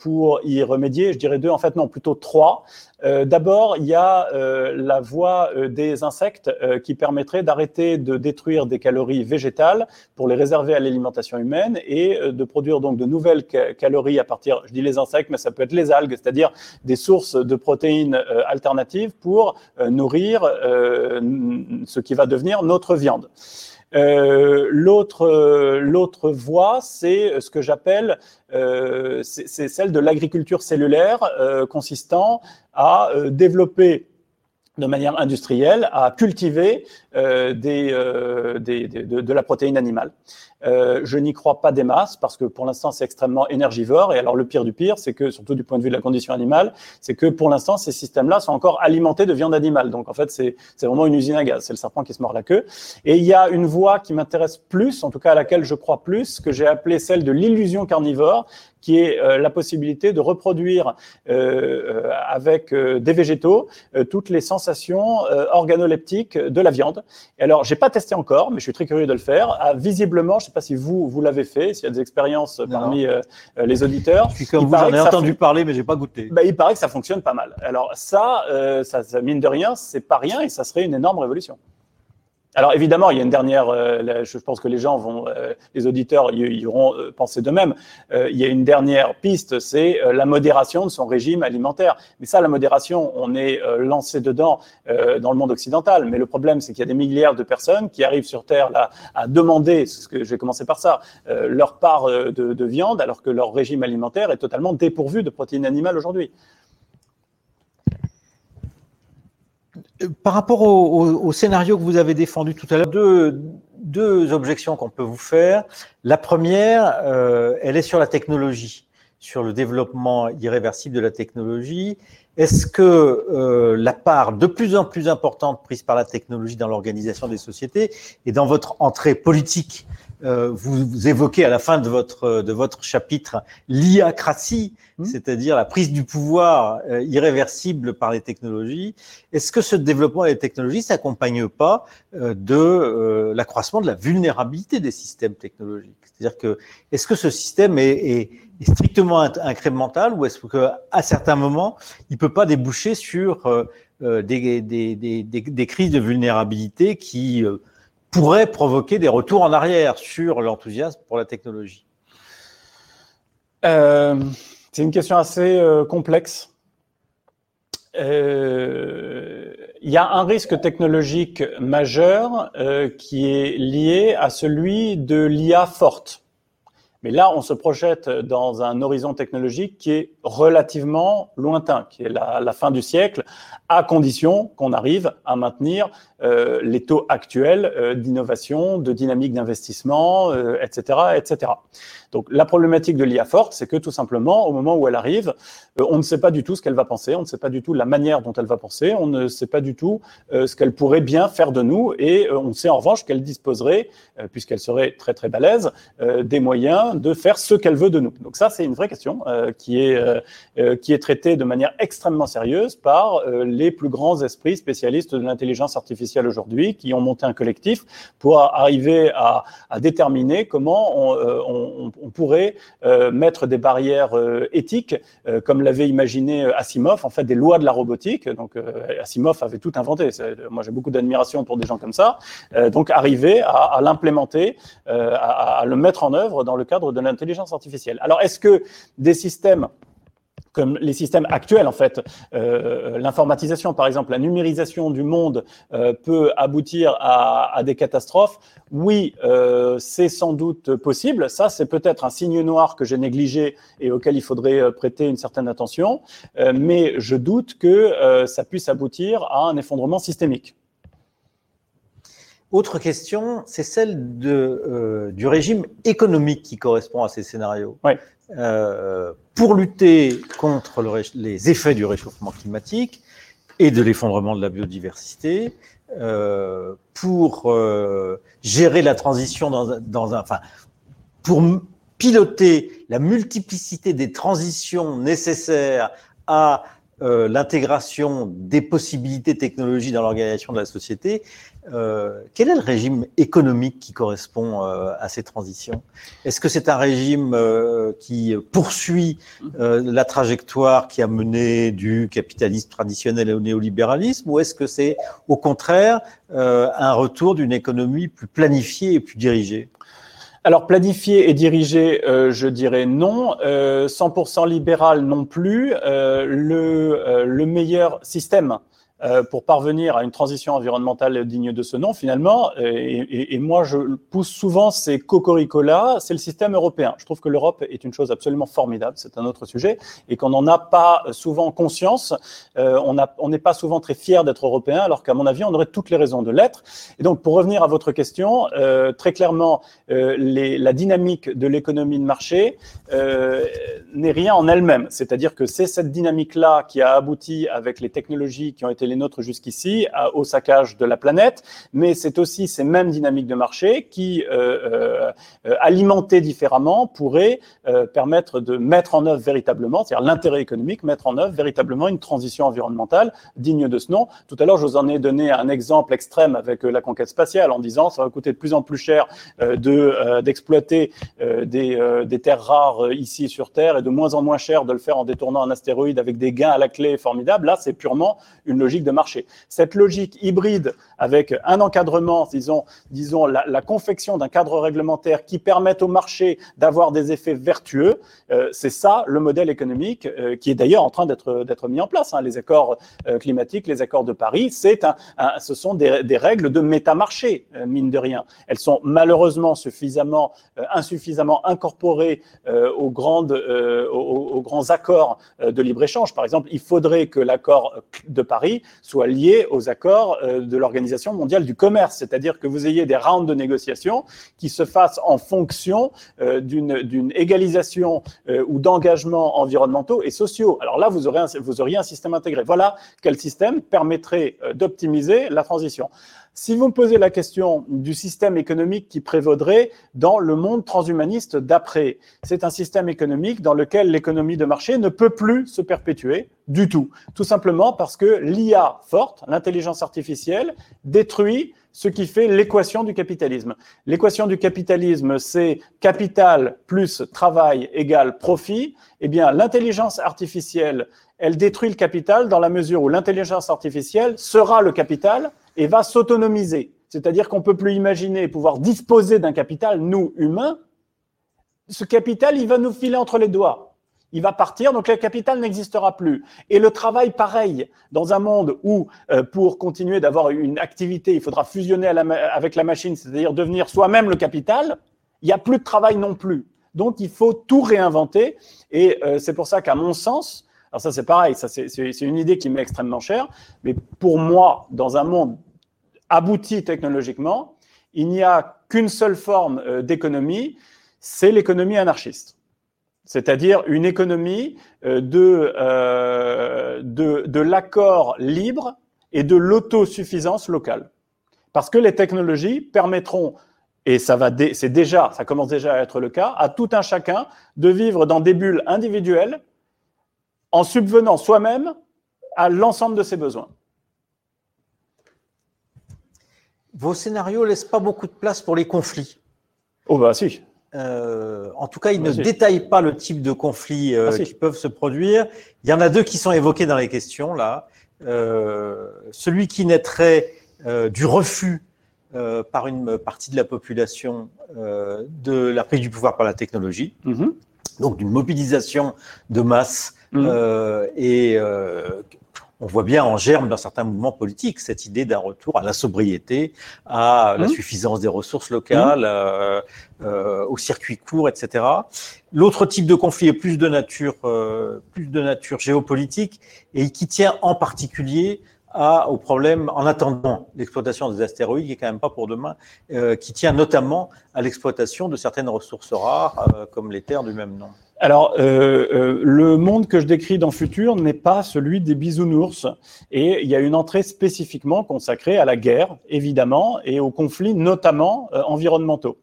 pour y remédier. Je dirais deux, en fait, non, plutôt trois. Euh, d'abord, il y a euh, la voie euh, des insectes qui permettrait d'arrêter de détruire des calories végétales pour les réserver à l'alimentation humaine et de produire donc de nouvelles calories à partir, je dis les insectes, mais ça peut être les algues, c'est-à-dire des sources de protéines alternatives pour nourrir ce qui va devenir notre viande. Euh, l'autre, euh, l'autre voie, c'est ce que j'appelle, euh, c'est celle de l'agriculture cellulaire, consistant à développer de manière industrielle à cultiver des, euh, des, de, de, la protéine animale. Euh, je n'y crois pas des masses parce que pour l'instant c'est extrêmement énergivore. Et alors le pire du pire c'est que surtout du point de vue de la condition animale c'est que pour l'instant ces systèmes-là sont encore alimentés de viande animale. Donc en fait c'est vraiment une usine à gaz. C'est le serpent qui se mord la queue. Et il y a une voie qui m'intéresse plus en tout cas à laquelle je crois plus que j'ai appelé celle de l'illusion carnivore qui est euh, la possibilité de reproduire euh, euh avec des végétaux toutes les sensations organoleptiques de la viande et alors, j'ai pas testé encore, mais je suis très curieux de le faire. Ah, visiblement, je sais pas si vous vous l'avez fait, s'il y a des expériences parmi euh, les auditeurs. Je suis comme vous, j'en ai entendu parler, mais j'ai pas goûté. Bah, il paraît que ça fonctionne pas mal. Alors ça, euh, ça, ça mine de rien, c'est pas rien et ça serait une énorme révolution. Alors évidemment, il y a une dernière, euh, je pense que les gens vont, euh, les auditeurs y, auront euh, pensé de même. il y a une dernière piste, c'est la modération de son régime alimentaire. Mais ça, la modération, on est lancé dedans dans le monde occidental. Mais le problème, c'est qu'il y a des milliards de personnes qui arrivent sur Terre là à demander, ce que je vais commencer par ça, leur part de viande, alors que leur régime alimentaire est totalement dépourvu de protéines animales aujourd'hui. Par rapport au, scénario que vous avez défendu tout à l'heure, deux, deux objections qu'on peut vous faire. La première, euh, elle est sur la technologie, sur le développement irréversible de la technologie. Est-ce que euh, la part de plus en plus importante prise par la technologie dans l'organisation des sociétés et dans votre entrée politique, euh, vous, évoquez à la fin de votre, de votre chapitre l'iacratie, mmh. c'est-à-dire la prise du pouvoir euh, irréversible par les technologies. Est-ce que ce développement des technologies s'accompagne pas de l'accroissement de la vulnérabilité des systèmes technologiques? C'est-à-dire que est-ce que ce système est, est strictement incrémental ou est-ce qu'à certains moments, il peut pas déboucher sur euh, euh, des, des, des, des, crises de vulnérabilité qui euh, pourraient provoquer des retours en arrière sur l'enthousiasme pour la technologie C'est une question assez complexe. Il y a un risque technologique majeur qui est lié à celui de l'IA forte. Mais là, on se projette dans un horizon technologique qui est relativement lointain, qui est la, fin du siècle, à condition qu'on arrive à maintenir euh, les taux actuels euh, d'innovation, de dynamique d'investissement, etc., euh, etc. Donc la problématique de l'IA forte, c'est que tout simplement, au moment où elle arrive, on ne sait pas du tout ce qu'elle va penser, on ne sait pas du tout la manière dont elle va penser, on ne sait pas du tout ce qu'elle pourrait bien faire de nous, et on sait en revanche qu'elle disposerait, puisqu'elle serait très très balèze, des moyens de faire ce qu'elle veut de nous. Donc ça, c'est une vraie question qui est qui est traitée de manière extrêmement sérieuse par les plus grands esprits spécialistes de l'intelligence artificielle aujourd'hui qui ont monté un collectif pour arriver à, déterminer comment on, euh, pourrait euh, mettre des barrières euh, éthiques, comme l'avait imaginé Asimov, en fait des lois de la robotique. Donc Asimov avait tout inventé. Moi j'ai beaucoup d'admiration pour des gens comme ça. donc arriver à, l'implémenter, à le mettre en œuvre dans le cadre de l'intelligence artificielle. Alors est-ce que des systèmes comme les systèmes actuels en fait. Euh, l'informatisation, par exemple, la numérisation du monde euh, peut aboutir à, à, des catastrophes. Oui, euh, c'est sans doute possible. Ça, c'est peut-être un signe noir que j'ai négligé et auquel il faudrait prêter une certaine attention. Mais je doute que ça puisse aboutir à un effondrement systémique. Autre question, c'est celle de, du régime économique qui correspond à ces scénarios. Oui. Euh, pour lutter contre les effets du réchauffement climatique et de l'effondrement de la biodiversité, euh, pour euh, gérer la transition dans, dans, un, enfin, pour piloter la multiplicité des transitions nécessaires à euh, l'intégration des possibilités technologiques dans l'organisation de la société, euh, quel est le régime économique qui correspond euh, à ces transitions? Est-ce que c'est un régime euh, qui poursuit la trajectoire qui a mené du capitalisme traditionnel au néolibéralisme ou est-ce que c'est au contraire un retour d'une économie plus planifiée et plus dirigée? Alors planifié et dirigé, je dirais non. 100% libéral non plus. le, le meilleur système euh, pour parvenir à une transition environnementale digne de ce nom, finalement. Euh, et, moi, je pousse souvent ces cocoricolas, c'est le système européen. Je trouve que l'Europe est une chose absolument formidable, c'est un autre sujet, et qu'on n'en a pas souvent conscience. Euh, on n'est pas souvent très fier d'être européen, alors qu'à mon avis, on aurait toutes les raisons de l'être. Et donc, pour revenir à votre question, euh, très clairement, euh, la dynamique de l'économie de marché n'est rien en elle-même. C'est-à-dire que c'est cette dynamique-là qui a abouti avec les technologies qui ont été les nôtres jusqu'ici au saccage de la planète, mais c'est aussi ces mêmes dynamiques de marché qui, euh, euh, alimentées différemment, pourraient euh, permettre de mettre en œuvre véritablement, c'est-à-dire l'intérêt économique, mettre en œuvre véritablement une transition environnementale digne de ce nom. Tout à l'heure, je vous en ai donné un exemple extrême avec la conquête spatiale en disant ça va coûter de plus en plus cher de d'exploiter des, des terres rares ici sur Terre et de moins en moins cher de le faire en détournant un astéroïde avec des gains à la clé formidables. Là, c'est purement une logique de marché. Cette logique hybride avec un encadrement, disons, disons la, confection d'un cadre réglementaire qui permette au marché d'avoir des effets vertueux, euh, c'est ça le modèle économique euh, qui est d'ailleurs en train d'être mis en place. Hein. Les accords euh, climatiques, les accords de Paris, un, ce sont des, règles de métamarché, mine de rien. Elles sont malheureusement suffisamment, insuffisamment incorporées aux, grandes, aux, grands accords de libre-échange. Par exemple, il faudrait que l'accord de Paris soit lié aux accords euh, de l'Organisation mondiale du commerce, c'est-à-dire que vous ayez des rounds de négociations qui se fassent en fonction euh, d'une égalisation euh, ou d'engagements environnementaux et sociaux. Alors là, vous, vous auriez un système intégré. Voilà quel système permettrait d'optimiser la transition. Si vous me posez la question du système économique qui prévaudrait dans le monde transhumaniste d'après, c'est un système économique dans lequel l'économie de marché ne peut plus se perpétuer du tout. Tout simplement parce que l'IA forte, l'intelligence artificielle, détruit ce qui fait l'équation du capitalisme. L'équation du capitalisme, c'est capital plus travail égale profit. Eh bien, l'intelligence artificielle, elle détruit le capital dans la mesure où l'intelligence artificielle sera le capital et va s'autonomiser. C'est-à-dire qu'on ne peut plus imaginer pouvoir disposer d'un capital, nous, humains. Ce capital, il va nous filer entre les doigts. Il va partir, donc le capital n'existera plus. Et le travail, pareil, dans un monde où, euh, pour continuer d'avoir une activité, il faudra fusionner avec la machine, c'est-à-dire devenir soi-même le capital, il n'y a plus de travail non plus. Donc, il faut tout réinventer. Et euh, c'est pour ça qu'à mon sens, alors ça c'est pareil, ça c'est une idée qui m'est extrêmement chère, mais pour moi, dans un monde abouti technologiquement, il n'y a qu'une seule forme euh, d'économie, c'est l'économie anarchiste. C'est-à-dire une économie euh, de, de, l'accord libre et de l'autosuffisance locale. Parce que les technologies permettront et ça va, c'est déjà, ça commence déjà à être le cas, à tout un chacun de vivre dans des bulles individuelles en subvenant soi-même à l'ensemble de ses besoins. Vos scénarios laissent pas beaucoup de place pour les conflits. Oh bah si. Euh, en tout cas, ils ne détaillent pas le type de conflits euh, ah, qui peuvent se produire. Il y en a deux qui sont évoqués dans les questions là. Euh, celui qui naîtrait du refus par une partie de la population de la prise du pouvoir par la technologie, mhm. donc d'une mobilisation de masse. Mhm. Euh, et on voit bien en germe dans certains mouvements politiques cette idée d'un retour à la sobriété, à la mhm. suffisance des ressources locales, au circuit court, etc. L'autre type de conflit est plus de nature, plus de nature géopolitique et qui tient en particulier au problème, en attendant l'exploitation des astéroïdes, qui est quand même pas pour demain, euh, qui tient notamment à l'exploitation de certaines ressources rares, euh, comme les terres du même nom. Alors, euh, le monde que je décris dans Futur n'est pas celui des bisounours. Et il y a une entrée spécifiquement consacrée à la guerre, évidemment, et aux conflits, notamment environnementaux.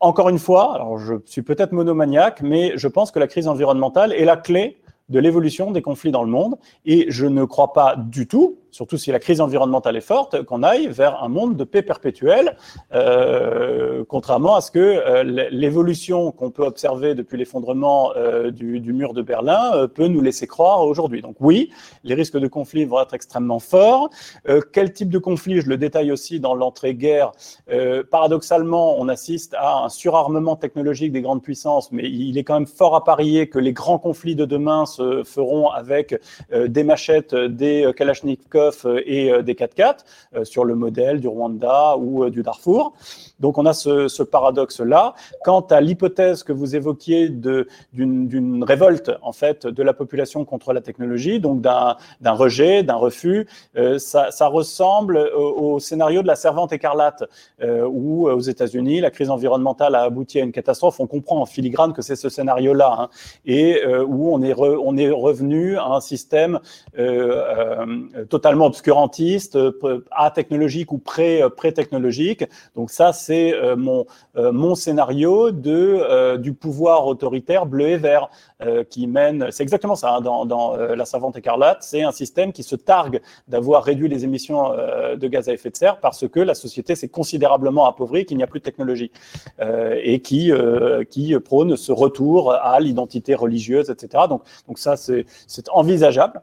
encore une fois, alors je suis peut-être monomaniaque, mais je pense que la crise environnementale est la clé de l'évolution des conflits dans le monde. Et je ne crois pas du tout surtout si la crise environnementale est forte, qu'on aille vers un monde de paix perpétuelle, euh, contrairement à ce que euh, l'évolution qu'on peut observer depuis l'effondrement euh, du, mur de Berlin peut nous laisser croire aujourd'hui. Donc oui, les risques de conflit vont être extrêmement forts. Quel type de conflit Je le détaille aussi dans l'entrée-guerre. paradoxalement, on assiste à un surarmement technologique des grandes puissances, mais il est quand même fort à parier que les grands conflits de demain se feront avec des machettes, des Euh, et euh, des 4x4 euh, sur le modèle du Rwanda ou du Darfour. Donc on a ce, paradoxe-là. Quant à l'hypothèse que vous évoquiez d'une révolte en fait de la population contre la technologie, donc d'un rejet, d'un refus, ça, ça, ressemble au, scénario de la servante écarlate, où aux États-Unis la crise environnementale a abouti à une catastrophe. On comprend en filigrane que c'est ce scénario-là, hein, et où on est, on est revenu à un système totalement obscurantiste, euh, technologique ou euh, pré-technologique. Donc ça, c'est euh, mon, scénario du pouvoir autoritaire bleu et vert qui mène. C'est exactement ça hein, dans, La Savante écarlate. C'est un système qui se targue d'avoir réduit les émissions de gaz à effet de serre parce que la société s'est considérablement appauvrie, qu'il n'y a plus de technologie et qui, prône ce retour à l'identité religieuse, etc. Donc ça, c'est envisageable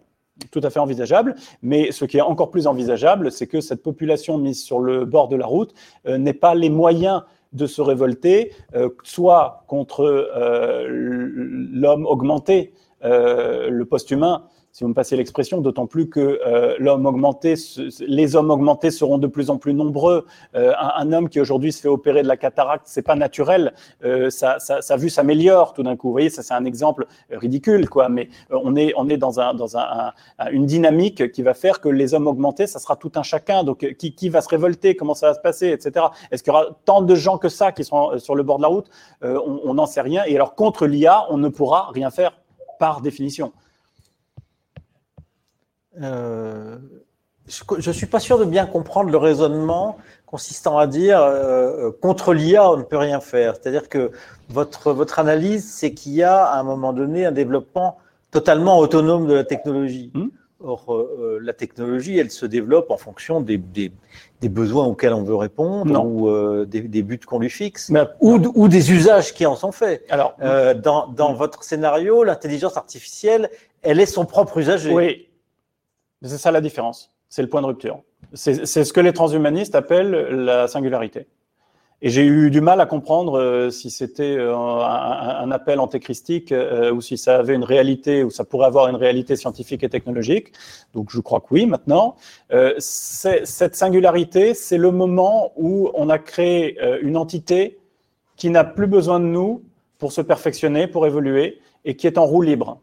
tout à fait envisageable. Mais ce qui est encore plus envisageable, c'est que cette population mise sur le bord de la route euh, n'ait pas les moyens de se révolter, euh, soit contre euh, l'homme augmenté, le post-humain, si vous me passez l'expression, d'autant plus que euh, les hommes augmentés seront de plus en plus nombreux. Euh, un, homme qui aujourd'hui se fait opérer de la cataracte, c'est pas naturel. Euh, sa, vue s'améliore tout d'un coup. Vous voyez, ça c'est un exemple ridicule, quoi. Mais on est on est dans un dans un, une dynamique qui va faire que les hommes augmentés, ça sera tout un chacun. Donc qui, qui va se révolter, comment ça va se passer, etc. Est-ce qu'il y aura tant de gens que ça qui sont sur le bord de la route? On n'en sait rien. Et alors contre l'IA, on ne pourra rien faire par définition. Euh, je ne suis pas sûr de bien comprendre le raisonnement consistant à dire euh, contre l'IA, on ne peut rien faire. C'est-à-dire que votre, votre analyse, c'est qu'il y a à un moment donné un développement totalement autonome de la technologie. Hmm. Or, euh, la technologie, elle se développe en fonction des, des, des besoins auxquels on veut répondre ou des, des, buts qu'on lui fixe ou, ou, des usages qui en sont faits. Alors, dans, dans hmm. votre scénario, l'intelligence artificielle, elle est son propre usager. Oui, c'est ça la différence. C'est le point de rupture. C'est ce que les transhumanistes appellent la singularité. Et j'ai eu du mal à comprendre euh, si c'était euh, un, appel antéchristique euh, ou si ça avait une réalité, ou ça pourrait avoir une réalité scientifique et technologique. Donc je crois que oui maintenant. cette singularité, c'est le moment où on a créé une entité qui n'a plus besoin de nous pour se perfectionner, pour évoluer, et qui est en roue libre.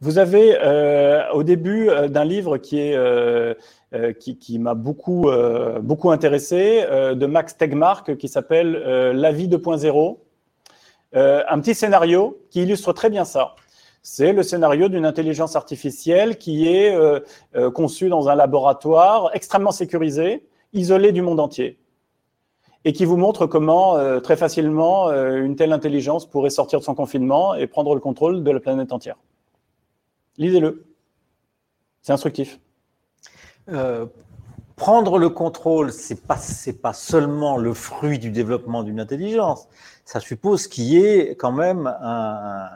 Vous avez euh, au début euh, d'un livre qui euh, m'a beaucoup beaucoup intéressé de Max Tegmark qui s'appelle La vie 2.0, un petit scénario qui illustre très bien ça. C'est le scénario d'une intelligence artificielle qui est conçue dans un laboratoire extrêmement sécurisé, isolé du monde entier et qui vous montre comment très facilement une telle intelligence pourrait sortir de son confinement et prendre le contrôle de la planète entière. Lisez-le. C'est instructif. Euh, prendre le contrôle, c'est pas pas seulement le fruit du développement d'une intelligence. Ça suppose qu'il y ait quand même un,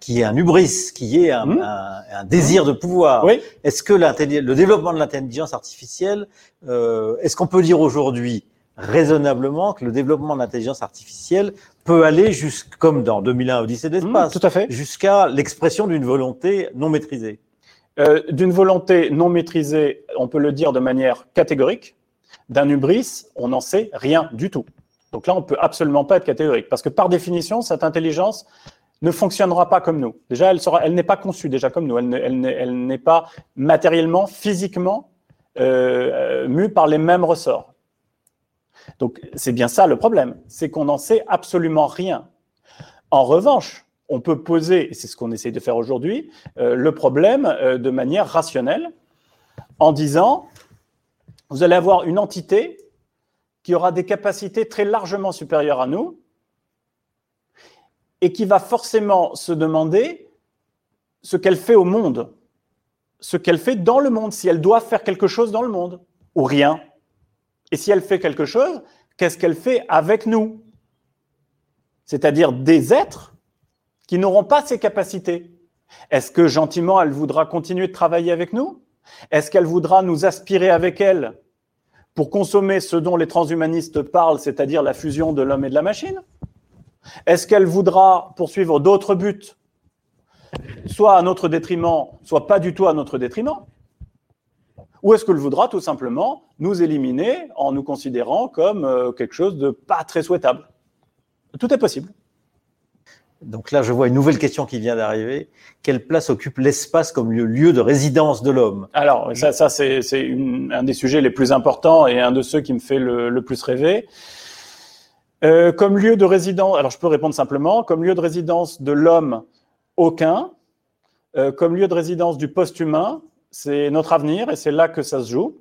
qui est un hubris, qui est un, mmh. désir de pouvoir. Oui. Est-ce que le développement de l'intelligence artificielle, euh, est-ce qu'on peut dire aujourd'hui raisonnablement que le développement de l'intelligence artificielle peut aller jusqu'à, comme dans 2001 Odyssée d'espace, mmh, tout à fait. jusqu'à l'expression d'une volonté non maîtrisée. Euh, d'une volonté non maîtrisée, on peut le dire de manière catégorique. D'un hubris, on n'en sait rien du tout. Donc là, on peut absolument pas être catégorique, parce que par définition, cette intelligence ne fonctionnera pas comme nous. Déjà, elle, sera, elle n'est pas conçue déjà comme nous. Elle, elle, n'est pas matériellement, physiquement euh, mue par les mêmes ressorts. Donc c'est bien ça le problème, c'est qu'on n'en sait absolument rien. En revanche, on peut poser, et c'est ce qu'on essaye de faire aujourd'hui, euh, le problème euh, de manière rationnelle en disant, vous allez avoir une entité qui aura des capacités très largement supérieures à nous et qui va forcément se demander ce qu'elle fait au monde, ce qu'elle fait dans le monde, si elle doit faire quelque chose dans le monde, ou rien. Et si elle fait quelque chose, qu'est-ce qu'elle fait avec nous? C'est-à-dire des êtres qui n'auront pas ces capacités. Est-ce que gentiment, elle voudra continuer de travailler avec nous? Est-ce qu'elle voudra nous aspirer avec elle pour consommer ce dont les transhumanistes parlent, c'est-à-dire la fusion de l'homme et de la machine? Est-ce qu'elle voudra poursuivre d'autres buts, soit à notre détriment, soit pas du tout à notre détriment? Ou est-ce qu'elle voudra tout simplement nous éliminer en nous considérant comme euh, quelque chose de pas très souhaitable? Tout est possible. Donc là, je vois une nouvelle question qui vient d'arriver. Quelle place occupe l'espace comme lieu de résidence de l'homme? Alors, ça, ça c'est un des sujets les plus importants et un de ceux qui me fait le, plus rêver. Euh, comme lieu de résidence, alors je peux répondre simplement, comme lieu de résidence de l'homme, aucun. Euh, comme lieu de résidence du post-humain, c'est notre avenir et c'est là que ça se joue.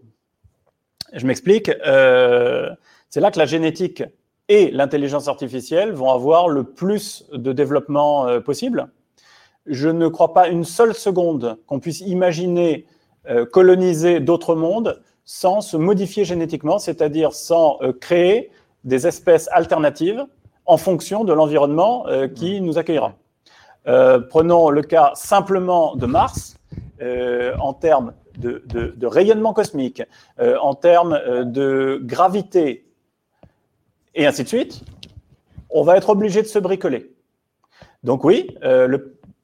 Je m'explique. Euh, c'est là que la génétique et l'intelligence artificielle vont avoir le plus de développement euh, possible. Je ne crois pas une seule seconde qu'on puisse imaginer euh, coloniser d'autres mondes sans se modifier génétiquement, c'est-à-dire sans créer des espèces alternatives en fonction de l'environnement qui nous accueillera. prenons le cas simplement de Mars. Euh, en termes de, rayonnement cosmique, euh, en termes euh, de gravité, et ainsi de suite, on va être obligé de se bricoler. Donc oui,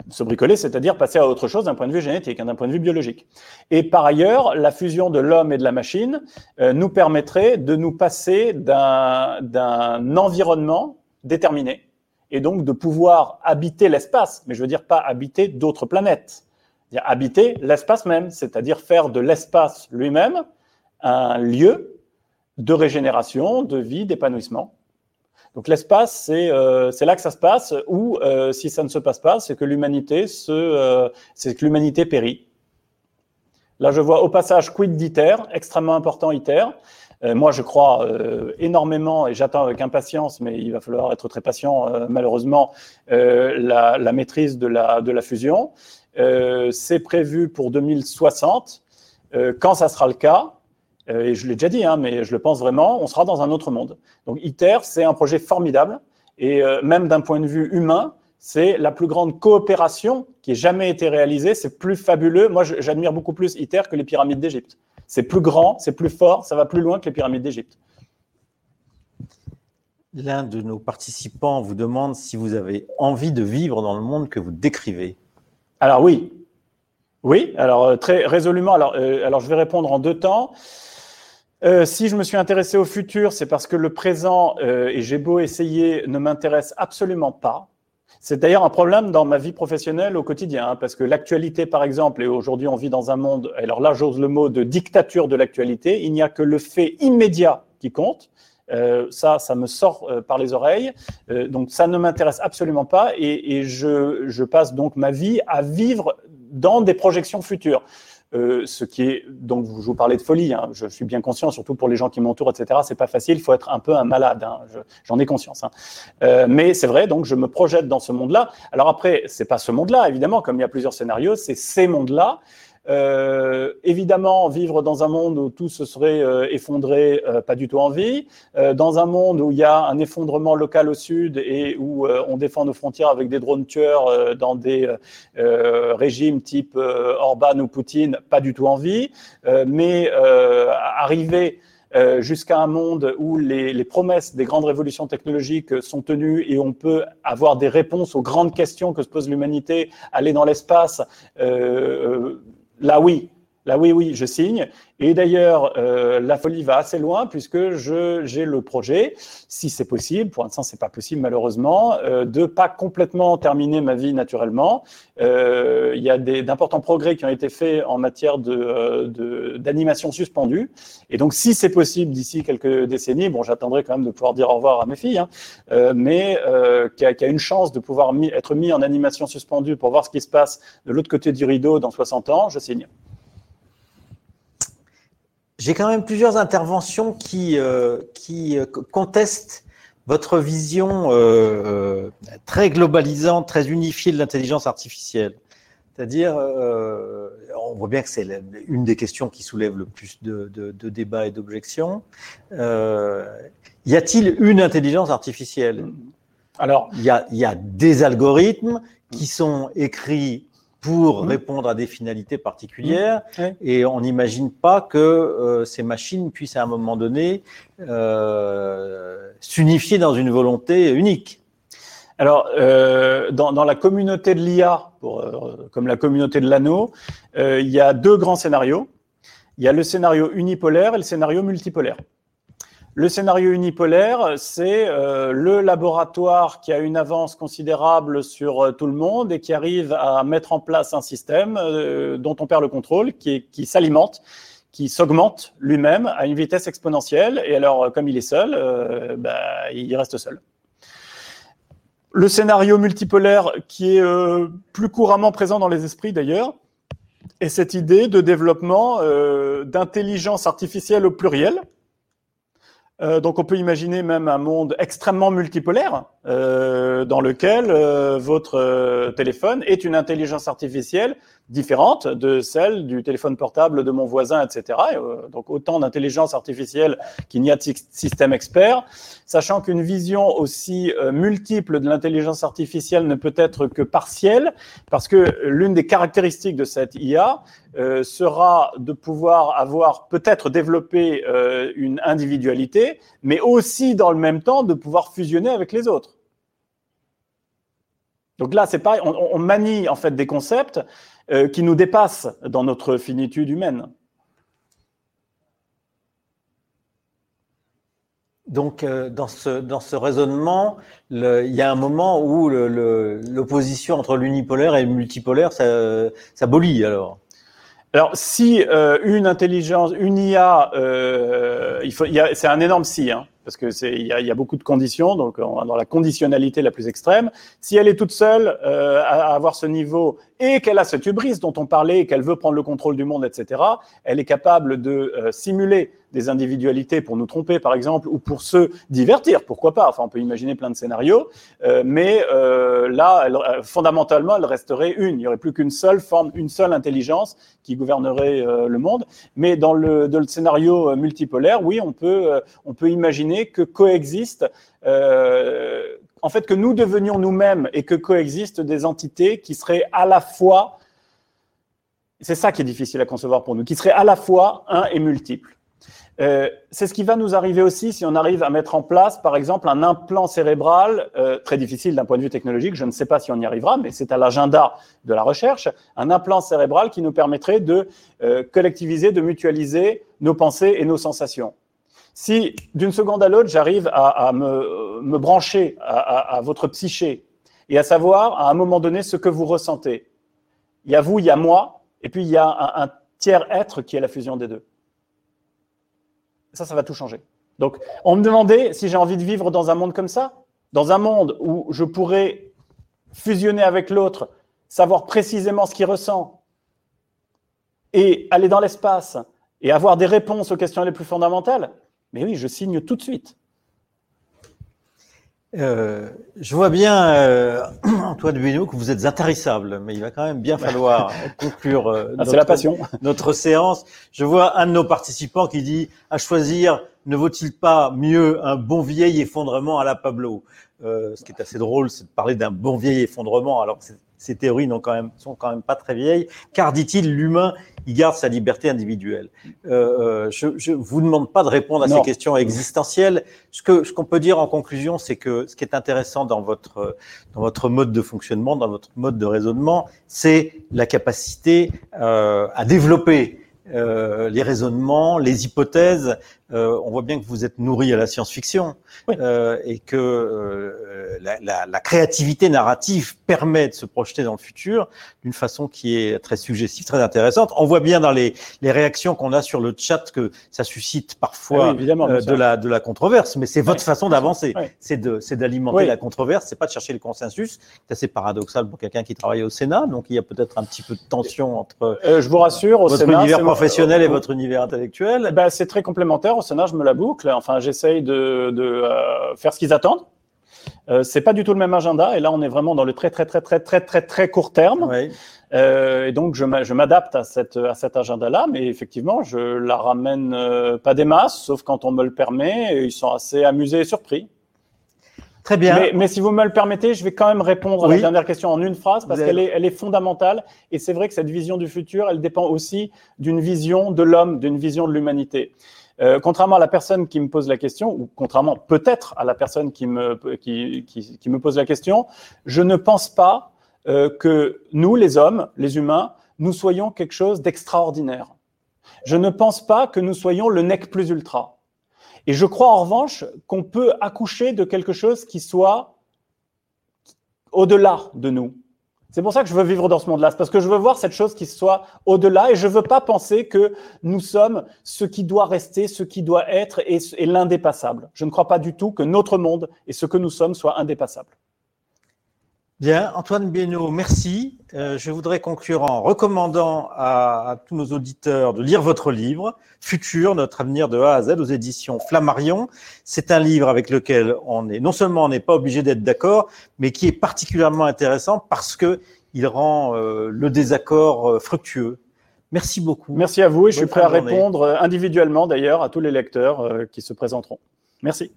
se bricoler, c'est-à-dire passer à autre chose d'un point de vue génétique, hein, d'un point de vue biologique. Et par ailleurs, la fusion de l'homme et de la machine nous permettrait de nous passer d'un environnement déterminé, et donc de pouvoir habiter l'espace, mais je veux dire pas habiter d'autres planètes habiter l'espace même, c'est-à-dire faire de l'espace lui-même un lieu de régénération, de vie, d'épanouissement. Donc l'espace, c'est euh, là que ça se passe, ou euh, si ça ne se passe pas, c'est que l'humanité se, euh, c'est que l'humanité périt. Là, je vois au passage quid d'ITER, extrêmement important ITER. Euh, moi, je crois énormément et j'attends avec impatience, mais il va falloir être très patient, malheureusement, la, la, maîtrise de la, de la fusion. Euh, c'est prévu pour 2060. Euh, quand ça sera le cas, euh, et je l'ai déjà dit, hein, mais je le pense vraiment, on sera dans un autre monde. Donc ITER, c'est un projet formidable, et même d'un point de vue humain, c'est la plus grande coopération qui ait jamais été réalisée. C'est plus fabuleux. Moi, j'admire beaucoup plus ITER que les pyramides d'Égypte. C'est plus grand, c'est plus fort, ça va plus loin que les pyramides d'Égypte. L'un de nos participants vous demande si vous avez envie de vivre dans le monde que vous décrivez. Alors oui, oui, alors euh, très résolument. Alors, euh, alors je vais répondre en deux temps. Euh, si je me suis intéressé au futur, c'est parce que le présent, et j'ai beau essayer, ne m'intéresse absolument pas. C'est d'ailleurs un problème dans ma vie professionnelle au quotidien, hein, parce que l'actualité, par exemple, et aujourd'hui on vit dans un monde, alors là j'ose le mot de dictature de l'actualité, il n'y a que le fait immédiat qui compte. Euh, ça, ça me sort euh, par les oreilles. Euh, donc ça ne m'intéresse absolument pas et, je, passe donc ma vie à vivre dans des projections futures. Ce qui est donc je vous parlais de folie. Hein, je suis bien conscient, surtout pour les gens qui m'entourent, etc. C'est pas facile. Il faut être un peu un malade. Hein, J'en ai conscience. Hein. Mais c'est vrai. Donc je me projette dans ce monde-là. Alors après, c'est pas ce monde-là, évidemment, comme il y a plusieurs scénarios. C'est ces mondes-là. Euh, évidemment, vivre dans un monde où tout se serait euh, effondré, euh, pas du tout envie. Dans un monde où il y a un effondrement local au sud et où on défend nos frontières avec des drones tueurs dans des régimes type Orban ou Poutine, pas du tout envie. mais arriver jusqu'à un monde où les, promesses des grandes révolutions technologiques sont tenues et on peut avoir des réponses aux grandes questions que se pose l'humanité, aller dans l'espace. Là, oui. Là, oui, oui, je signe. Et d'ailleurs, euh, la folie va assez loin puisque j'ai le projet, si c'est possible, pour l'instant c'est pas possible malheureusement, euh, de pas complètement terminer ma vie naturellement. Euh, il y a d'importants progrès qui ont été faits en matière d'animation de, suspendue. Et donc, si c'est possible d'ici quelques décennies, bon, j'attendrai quand même de pouvoir dire au revoir à mes filles, hein, euh, mais euh, qui a, qui, a, une chance de pouvoir être mis en animation suspendue pour voir ce qui se passe de l'autre côté du rideau dans 60 ans, je signe. J'ai quand même plusieurs interventions qui, euh, qui euh, contestent votre vision euh, euh, très globalisante, très unifiée de l'intelligence artificielle. C'est-à-dire, euh, on voit bien que c'est une des questions qui soulève le plus de, de, de débats et d'objections. Euh, y a-t-il une intelligence artificielle? Alors, il y a, y a des algorithmes qui sont écrits pour mmh. répondre à des finalités particulières. Mmh. Et on n'imagine pas que euh, ces machines puissent à un moment donné euh, s'unifier dans une volonté unique. Alors, euh, dans, dans, la communauté de l'IA, comme la communauté de l'anneau, il y a deux grands scénarios. Il y a le scénario unipolaire et le scénario multipolaire. Le scénario unipolaire, c'est euh, le laboratoire qui a une avance considérable sur euh, tout le monde et qui arrive à mettre en place un système euh, dont on perd le contrôle, qui, s'alimente, qui s'augmente lui-même à une vitesse exponentielle. Et alors, comme il est seul, bah, il reste seul. Le scénario multipolaire, qui est plus couramment présent dans les esprits d'ailleurs, est cette idée de développement d'intelligence artificielle au pluriel euh, donc on peut imaginer même un monde extrêmement multipolaire euh, dans lequel euh, votre téléphone est une intelligence artificielle différente de celle du téléphone portable de mon voisin, etc. Et, euh, donc autant d'intelligence artificielle qu'il n'y a de système expert, sachant qu'une vision aussi euh, multiple de l'intelligence artificielle ne peut être que partielle, parce que l'une des caractéristiques de cette IA euh, sera de pouvoir avoir peut-être développé une individualité, mais aussi dans le même temps de pouvoir fusionner avec les autres. Donc là, c'est pareil, on, on, manie en fait des concepts euh, qui nous dépassent dans notre finitude humaine. Donc, euh, dans, ce, dans ce raisonnement, le, il y a un moment où l'opposition entre l'unipolaire et le multipolaire s'abolit alors. Alors, si euh, une intelligence, une IA, euh, c'est un énorme si, hein, parce que c'est, il y, a, beaucoup de conditions, donc on dans la conditionnalité la plus extrême. Si elle est toute seule euh, à, à, avoir ce niveau et qu'elle a cette hubris dont on parlait, qu'elle veut prendre le contrôle du monde, etc., elle est capable de euh, simuler des individualités pour nous tromper, par exemple, ou pour se divertir, pourquoi pas Enfin, on peut imaginer plein de scénarios, euh, mais euh, là, euh, fondamentalement, elle resterait une. Il n'y aurait plus qu'une seule forme, une seule intelligence qui gouvernerait le monde. Mais dans le, dans le scénario multipolaire, oui, on peut, on peut imaginer que coexistent en fait, que nous devenions nous-mêmes et que coexistent des entités qui seraient à la fois, c'est ça qui est difficile à concevoir pour nous, qui seraient à la fois un et multiples. Euh, c'est ce qui va nous arriver aussi si on arrive à mettre en place, par exemple, un implant cérébral, euh, très difficile d'un point de vue technologique, je ne sais pas si on y arrivera, mais c'est à l'agenda de la recherche, un implant cérébral qui nous permettrait de euh, collectiviser, de mutualiser nos pensées et nos sensations. Si d'une seconde à l'autre, j'arrive à, me, brancher à, votre psyché et à savoir à un moment donné ce que vous ressentez, il y a vous, il y a moi, et puis il y a un, un tiers être qui est la fusion des deux. Ça, ça va tout changer. Donc, on me demandait si j'ai envie de vivre dans un monde comme ça, dans un monde où je pourrais fusionner avec l'autre, savoir précisément ce qu'il ressent, et aller dans l'espace et avoir des réponses aux questions les plus fondamentales, mais oui, je signe tout de suite. Euh, je vois bien, euh, Antoine Buino, que vous êtes intarissable, mais il va quand même bien falloir conclure euh, ah, notre, la passion. notre séance. Je vois un de nos participants qui dit à choisir, ne vaut-il pas mieux un bon vieil effondrement à la Pablo? Euh, Ce qui est assez drôle, c'est de parler d'un bon vieil effondrement, alors que ces théories n'ont quand même, sont quand même pas très vieilles, car dit-il, l'humain, il garde sa liberté individuelle. Euh, euh je ne vous demande pas de répondre à ces questions existentielles. Ce que ce qu'on peut dire en conclusion, c'est que ce qui est intéressant dans votre dans votre mode de fonctionnement, dans votre mode de raisonnement, c'est la capacité euh, à développer euh, les raisonnements, les hypothèses. Euh, on voit bien que vous êtes nourri à la science-fiction euh, et que euh, la, la, la, créativité narrative permet de se projeter dans le futur d'une façon qui est très suggestive, très intéressante. On voit bien dans les, les réactions qu'on a sur le chat que ça suscite parfois ah euh, de, la, de la controverse, mais c'est votre façon d'avancer, c'est de c'est d'alimenter la controverse, c'est pas de chercher le consensus. C'est assez paradoxal pour quelqu'un qui travaille au Sénat, donc il y a peut-être un petit peu de tension entre. je vous rassure, au votre univers professionnel et votre univers intellectuel. Ben, c'est très complémentaire. Au Sénat, je me la boucle. Enfin, j'essaye de, de euh, faire ce qu'ils attendent. Euh, c'est pas du tout le même agenda, et là on est vraiment dans le très très très très très très très court terme. Euh, et donc je m'adapte à, cette, à cet agenda-là, mais effectivement je la ramène euh, pas des masses, sauf quand on me le permet. Et ils sont assez amusés et surpris. Très bien. Mais, si vous me le permettez, je vais quand même répondre à la dernière question en une phrase parce qu'elle est, elle est fondamentale. Et c'est vrai que cette vision du futur, elle dépend aussi d'une vision de l'homme, d'une vision de l'humanité. Euh, contrairement à la personne qui me pose la question, ou contrairement peut-être à la personne qui me, qui, me pose la question, je ne pense pas euh, que nous, les hommes, les humains, nous soyons quelque chose d'extraordinaire. Je ne pense pas que nous soyons le nec plus ultra. Et je crois en revanche qu'on peut accoucher de quelque chose qui soit au-delà de nous. C'est pour ça que je veux vivre dans ce monde-là, parce que je veux voir cette chose qui soit au-delà et je veux pas penser que nous sommes ce qui doit rester, ce qui doit être et, l'indépassable. Je ne crois pas du tout que notre monde et ce que nous sommes soit indépassable. Bien, Antoine Bienot, merci. Euh, je voudrais conclure en recommandant à, à, tous nos auditeurs de lire votre livre, Futur, notre avenir de A à Z, aux éditions Flammarion. C'est un livre avec lequel on est, non seulement on n'est pas obligé d'être d'accord, mais qui est particulièrement intéressant parce que il rend euh, le désaccord euh, fructueux. Merci beaucoup. Merci à vous et je suis prêt à répondre individuellement d'ailleurs à tous les lecteurs qui se présenteront. Merci.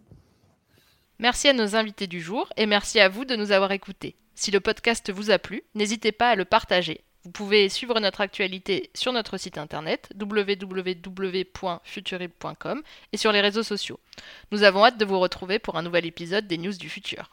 Merci à nos invités du jour et merci à vous de nous avoir écoutés. Si le podcast vous a plu, n'hésitez pas à le partager. Vous pouvez suivre notre actualité sur notre site internet www.futurib.com et sur les réseaux sociaux. Nous avons hâte de vous retrouver pour un nouvel épisode des News du Futur.